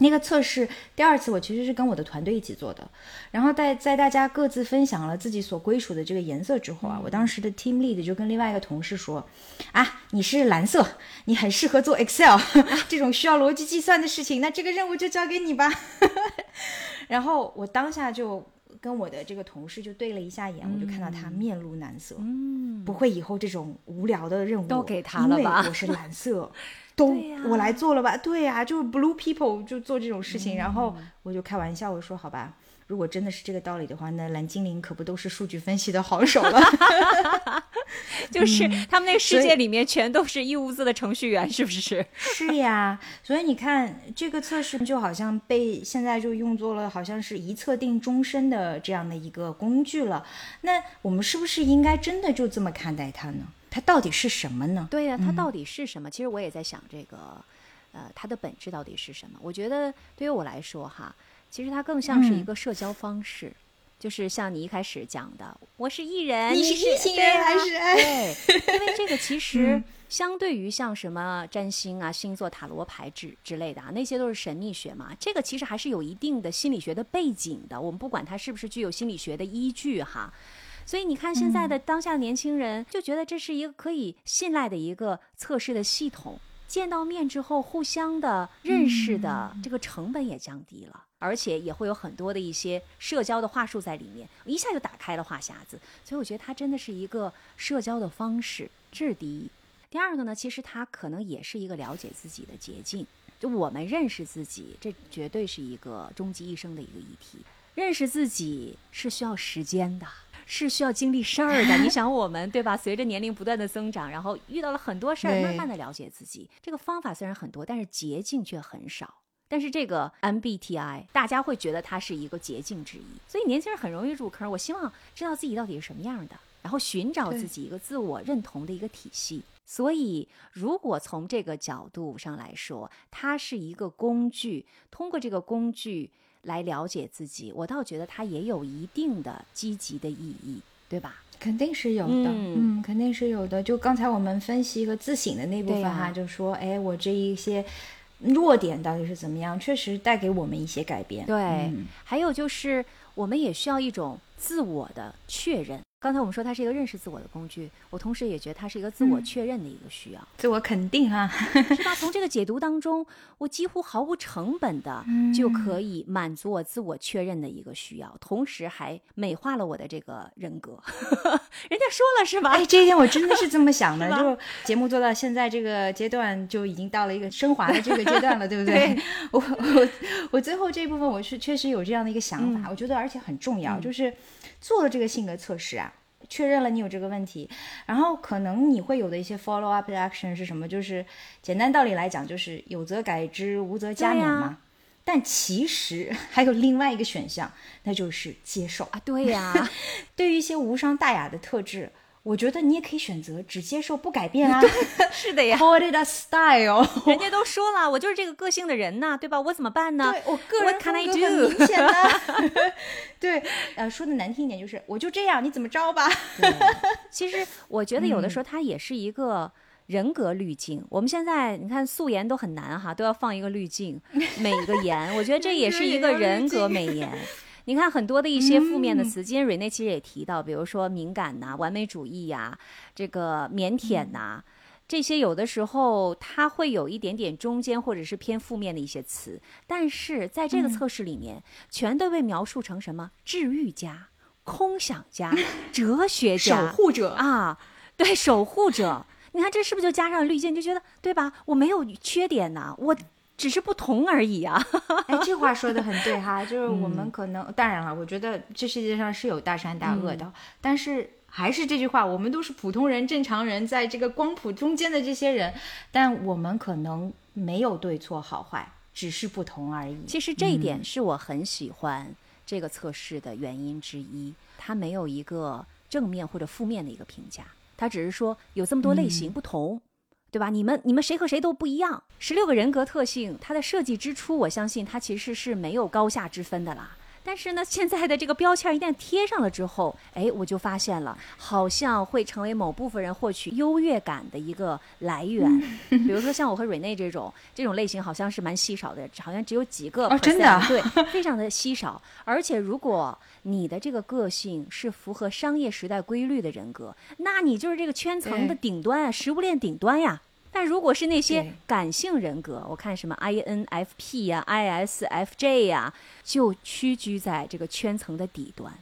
对，那个测试第二次我其实是跟我的团队一起做的，然后在在大家各自分享了自己所归属的这个颜色之后啊，我当时的 team lead 就跟另外一个同事说，啊，你是蓝色，你很适合做 Excel *laughs* 这种需要逻辑计算的事情，那这个任务就交给你吧。*laughs* 然后我当下就跟我的这个同事就对了一下眼，我就看到他面露难色，嗯，不会以后这种无聊的任务都给他了吧？我是蓝色，都我来做了吧？对呀、就是 blue people 就做这种事情，然后嗯我就开玩笑我说好吧。如果真的是这个道理的话，那蓝精灵可不都是数据分析的好手了？*laughs* 就是他们那个世界里面全都是一屋子的程序员，是不是？*laughs* 是呀，所以你看这个测试就好像被现在就用作了好像是一测定终身的这样的一个工具了。那我们是不是应该真的就这么看待它呢？它到底是什么呢？对呀、它到底是什么？其实我也在想这个，呃，它的本质到底是什么？我觉得对于我来说哈，其实它更像是一嗯个社交方式。就是像你一开始讲的，我是艺人，你你是异性对啊人还是哎对，因为这个其实 *laughs* 嗯相对于像什么占星啊、星座、塔罗牌之之类的啊，那些都是神秘学嘛。这个其实还是有一定的心理学的背景的。我们不管它是不是具有心理学的依据哈。所以你看，现在的当下的年轻人就觉得这是一个可以信赖的一个测试的系统。见到面之后，互相的认识的这个成本也降低了，而且也会有很多的一些社交的话术在里面，一下就打开了话匣子。所以我觉得它真的是一个社交的方式，这是第一。第二个呢，其实它可能也是一个了解自己的捷径。就我们认识自己，这绝对是一个终极一生的一个议题。认识自己是需要时间的，是需要经历事儿的。你想我们对吧？随着年龄不断的增长，然后遇到了很多事儿，慢慢的了解自己。这个方法虽然很多，但是捷径却很少。但是这个 MBTI，大家会觉得它是一个捷径之一，所以年轻人很容易入坑。我希望知道自己到底是什么样的，然后寻找自己一个自我认同的一个体系。所以，如果从这个角度上来说，它是一个工具，通过这个工具来了解自己，我倒觉得它也有一定的积极的意义，对吧？肯定是有的，嗯嗯肯定是有的。就刚才我们分析和自省的那部分哈，就说，哎，我这一些弱点到底是怎么样，确实带给我们一些改变。对，嗯还有就是，我们也需要一种自我的确认。刚才我们说它是一个认识自我的工具，我同时也觉得它是一个自我嗯确认的一个需要，自我肯定啊，是吧？*laughs* 从这个解读当中，我几乎毫无成本的就可以满足我自我确认的一个需要，同时还美化了我的这个人格。*laughs* 人家说了是吧？哎，这一点我真的是这么想的，*laughs* 就节目做到现在这个阶段，就已经到了一个升华的这个阶段了，对不对？我我我最后这一部分，我是确实有这样的一个想法，我觉得而且很重要，就是做了这个性格测试啊。确认了你有这个问题，然后可能你会有的一些 follow up 的 action 是什么？就是简单道理来讲，就是有则改之，无则加勉嘛。但其实 *laughs* 还有另外一个选项，那就是接受。啊，对呀、*laughs* 对于一些无伤大雅的特质，我觉得你也可以选择只接受不改变啊 *laughs* 是的呀。，call it a style。*laughs* 人家都说了，我就是这个个性的人呐，对吧？我怎么办呢？对我个人风格很明显的，*laughs* 对，呃，说的难听一点就是我就这样，你怎么着吧？其实我觉得有的时候它也是一个人格滤镜。我们现在你看素颜都很难哈，都要放一个滤镜，美一个颜。我觉得这也是一个人格美颜。你看很多的一些负面的词，今天蕊内其实也提到，比如说敏感呐、完美主义呀、这个腼腆呐、这些有的时候它会有一点点中间或者是偏负面的一些词，但是在这个测试里面，全都被描述成什么治愈家、空想家、*laughs* 哲学家守、护者，啊，对，守护者。你看这是不是就加上了滤镜？就觉得对吧？我没有缺点呐、我只是不同而已啊。*laughs* 哎，这话说的很对哈，就是我嗯们可能，当然了，我觉得这世界上是有大善大恶的，嗯但是还是这句话，我们都是普通人、正常人，在这个光谱中间的这些人，但我们可能没有对错好坏，只是不同而已。其实这一点是我很喜欢这个测试的原因之一，它没有一个正面或者负面的一个评价，它只是说有这么多类型不同。对吧？你们你们谁和谁都不一样。十六个人格特性，它的设计之初，我相信它其实是没有高下之分的啦。但是呢，现在的这个标签一旦贴上了之后，哎，我就发现了，好像会成为某部分人获取优越感的一个来源。比如说像我和瑞内这种 *laughs* 这种类型，好像是蛮稀少的，好像只有几个哦真的 *laughs* 对，非常的稀少。而且如果你的这个个性是符合商业时代规律的人格，那你就是这个圈层的顶端啊，食物链顶端呀。但如果是那些感性人格，我看什么 INFP 呀、ISFJ 呀，就屈居在这个圈层的底端。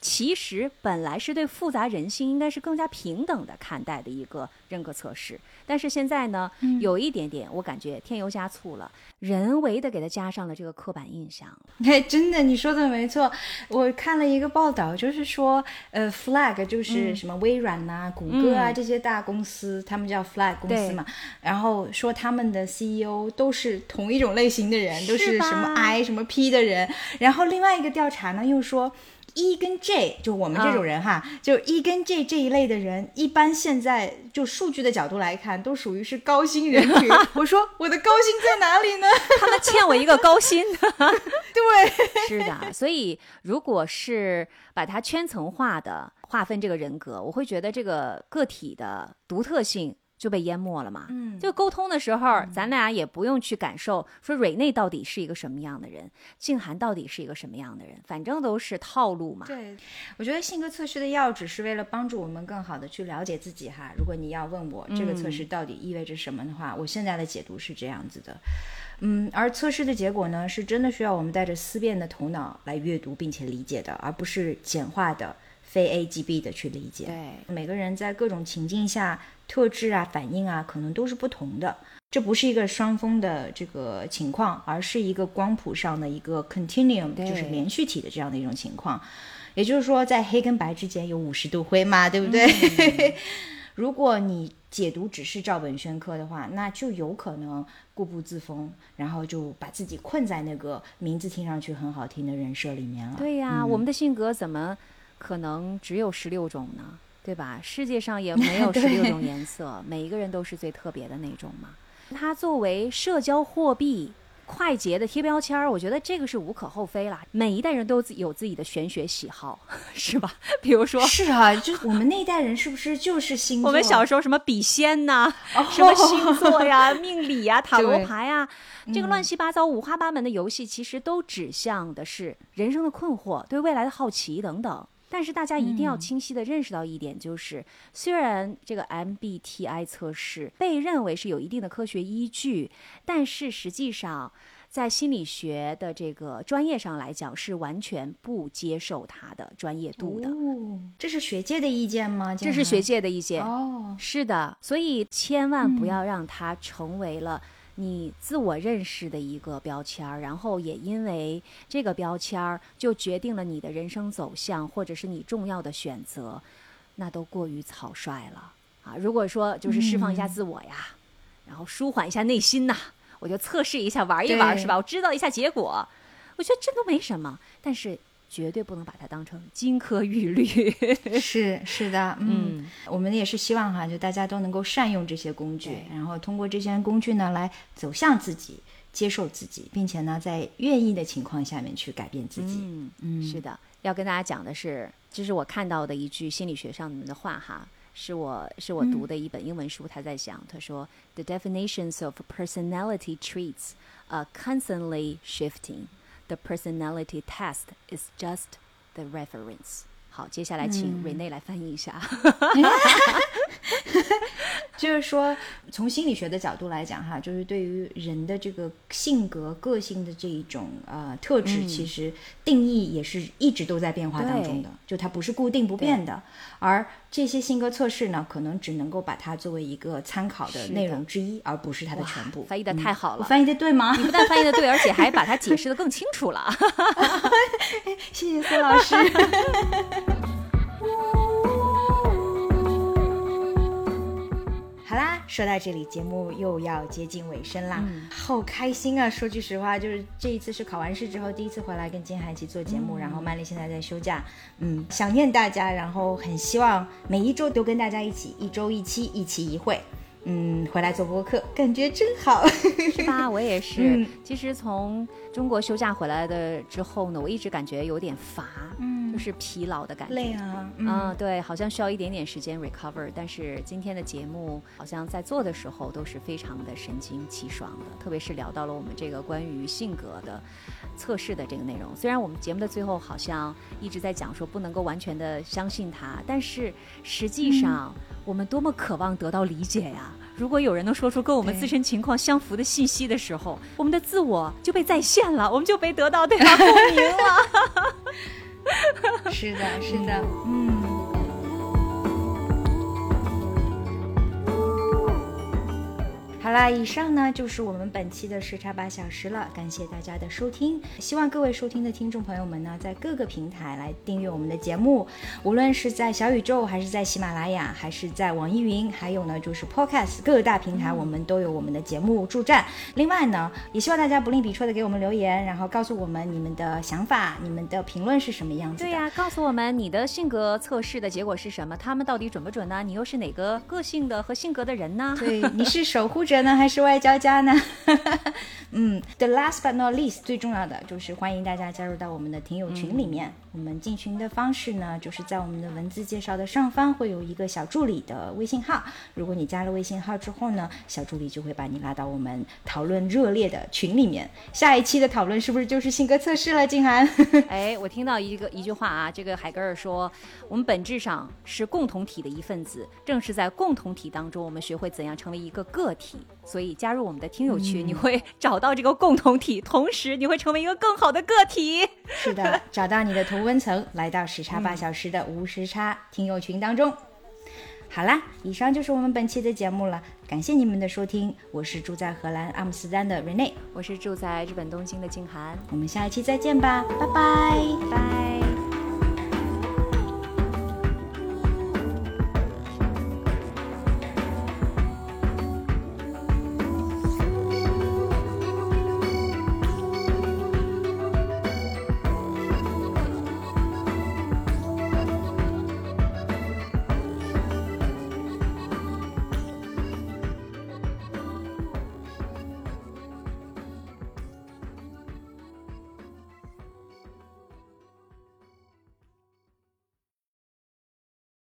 其实本来是对复杂人性应该是更加平等的看待的一个人格测试，但是现在呢，有一点点我感觉添油加醋了，人为的给他加上了这个刻板印象了。*laughs* 哎，真的，你说的没错。我看了一个报道，就是说，呃，Flag 嗯就是什么微软呐、谷歌啊、这些大公司，他们叫 Flag 公司嘛。然后说他们的 CEO 都是同一种类型的人，都是什么 I 什么 P 的人。然后另外一个调查呢，又说。E 跟 J，就我们这种人哈，就 E 跟 J 这一类的人，一般现在就数据的角度来看，都属于是高薪人群。*laughs* 我说我的高薪在哪里呢？*laughs* 他们欠我一个高薪。*laughs* 对，是的。所以如果是把它圈层化的划分这个人格，我会觉得这个个体的独特性。就被淹没了嘛。嗯，就沟通的时候，咱俩也不用去感受说蕊内到底是一个什么样的人，静涵到底是一个什么样的人，反正都是套路嘛。对，我觉得性格测试的要旨是为了帮助我们更好的去了解自己哈。如果你要问我这个测试到底意味着什么的话，我现在的解读是这样子的。嗯，而测试的结果呢，是真的需要我们带着思辨的头脑来阅读并且理解的，而不是简化的非 A G B 的去理解。对，每个人在各种情境下。特质啊，反应啊，可能都是不同的。这不是一个双峰的这个情况，而是一个光谱上的一个 continuum，就是连续体的这样的一种情况。也就是说，在黑跟白之间有五十度灰嘛，对不对？*laughs* 如果你解读只是照本宣科的话，那就有可能固步自封，然后就把自己困在那个名字听上去很好听的人设里面了。对呀，我们的性格怎么可能只有十六种呢？对吧？世界上也 *laughs* 没有十六种颜色，每一个人都是最特别的那种嘛。它作为社交货币、快捷的贴标签儿，我觉得这个是无可厚非啦。每一代人都有自己的玄学喜好，*laughs* 是吧？比如说，是啊，就我们那一代人是不是就是星座？*laughs* 我们小时候什么笔仙呐，什么星座呀、命理呀、塔罗牌呀，这个乱七八糟、五花八门的游戏，其实都指向的是人生的困惑、对未来的好奇等等。但是大家一定要清晰的认识到一点，就是虽然这个 MBTI 测试被认为是有一定的科学依据，但是实际上在心理学的这个专业上来讲，是完全不接受它的专业度的。这是学界的意见吗？这是学界的意见。哦，是的，所以千万不要让它成为了。你自我认识的一个标签儿，然后也因为这个标签儿就决定了你的人生走向，或者是你重要的选择，那都过于草率了啊！如果说就是释放一下自我呀，然后舒缓一下内心呐，我就测试一下玩一玩是吧？我知道一下结果，我觉得这都没什么，但是。绝对不能把它当成金科玉律。*laughs* 是是的，嗯，我们也是希望哈，就大家都能够善用这些工具，然后通过这些工具呢，来走向自己，接受自己，并且呢，在愿意的情况下面去改变自己。嗯嗯，是的，要跟大家讲的是，这是我看到的一句心理学上面的话哈，是我是我读的一本英文书，他在讲，他说，The definitions of personality traits are constantly shifting. The personality test is just the reference。好，接下来请 Rene 来翻译一下。*laughs* 就是说，从心理学的角度来讲，哈，就是对于人的这个性格、个性的这一种呃特质，其实定义也是一直都在变化当中的，就它不是固定不变的。而这些性格测试呢，可能只能够把它作为一个参考的内容之一，而不是它的全部。翻译的太好了，我翻译的对吗？你不但翻译的对，*laughs* 而且还把它解释的更清楚了。*laughs* 谢谢孙老师。*laughs* 好啦，说到这里，节目又要接近尾声啦，好开心啊！说句实话，就是这一次是考完试之后第一次回来跟金海一起做节目，然后曼丽现在在休假，嗯，想念大家，然后很希望每一周都跟大家一起，一周一期，一期一会。嗯，回来做播客，感觉真好，*laughs* 是吧？我也是。其实从中国休假回来的之后呢，我一直感觉有点乏，嗯，就是疲劳的感觉。累啊，嗯，对，好像需要一点点时间 recover。但是今天的节目好像在做的时候都是非常的神清气爽的，特别是聊到了我们这个关于性格的测试的这个内容。虽然我们节目的最后好像一直在讲说不能够完全的相信它，但是实际上。我们多么渴望得到理解呀！如果有人能说出跟我们自身情况相符的信息的时候，我们的自我就被再现了，我们就被得到对方共鸣了。是的，是的，嗯。好好啦，以上呢就是我们本期的时差八小时了，感谢大家的收听。希望各位收听的听众朋友们呢，在各个平台来订阅我们的节目，无论是在小宇宙，还是在喜马拉雅，还是在网易云，还有呢就是 Podcast 各大平台，我们都有我们的节目助战。另外呢，也希望大家不吝笔觏的给我们留言，然后告诉我们你们的想法，你们的评论是什么样子的。对呀、告诉我们你的性格测试的结果是什么？他们到底准不准呢？你又是哪个个性的和性格的人呢？对，你是守护者呢，还是外交家呢？*laughs* 嗯，the last but not least，最重要的就是欢迎大家加入到我们的听友群里面。我们进群的方式呢，就是在我们的文字介绍的上方会有一个小助理的微信号。如果你加了微信号之后呢，小助理就会把你拉到我们讨论热烈的群里面。下一期的讨论是不是就是性格测试了？静涵，*laughs* 哎，我听到一个一句话啊，这个海格尔说，我们本质上是共同体的一份子，正是在共同体当中，我们学会怎样成为一个个体。所以加入我们的听友群，你会 *laughs* 找到这个共同体，同时你会成为一个更好的个体。是的，找到你的同温层，来到时差八小时的无时差听友群当中。好啦，以上就是我们本期的节目了，感谢你们的收听，我是住在荷兰阿姆斯特丹的 Rene，我是住在日本东京的静涵，我们下一期再见吧，拜拜。拜。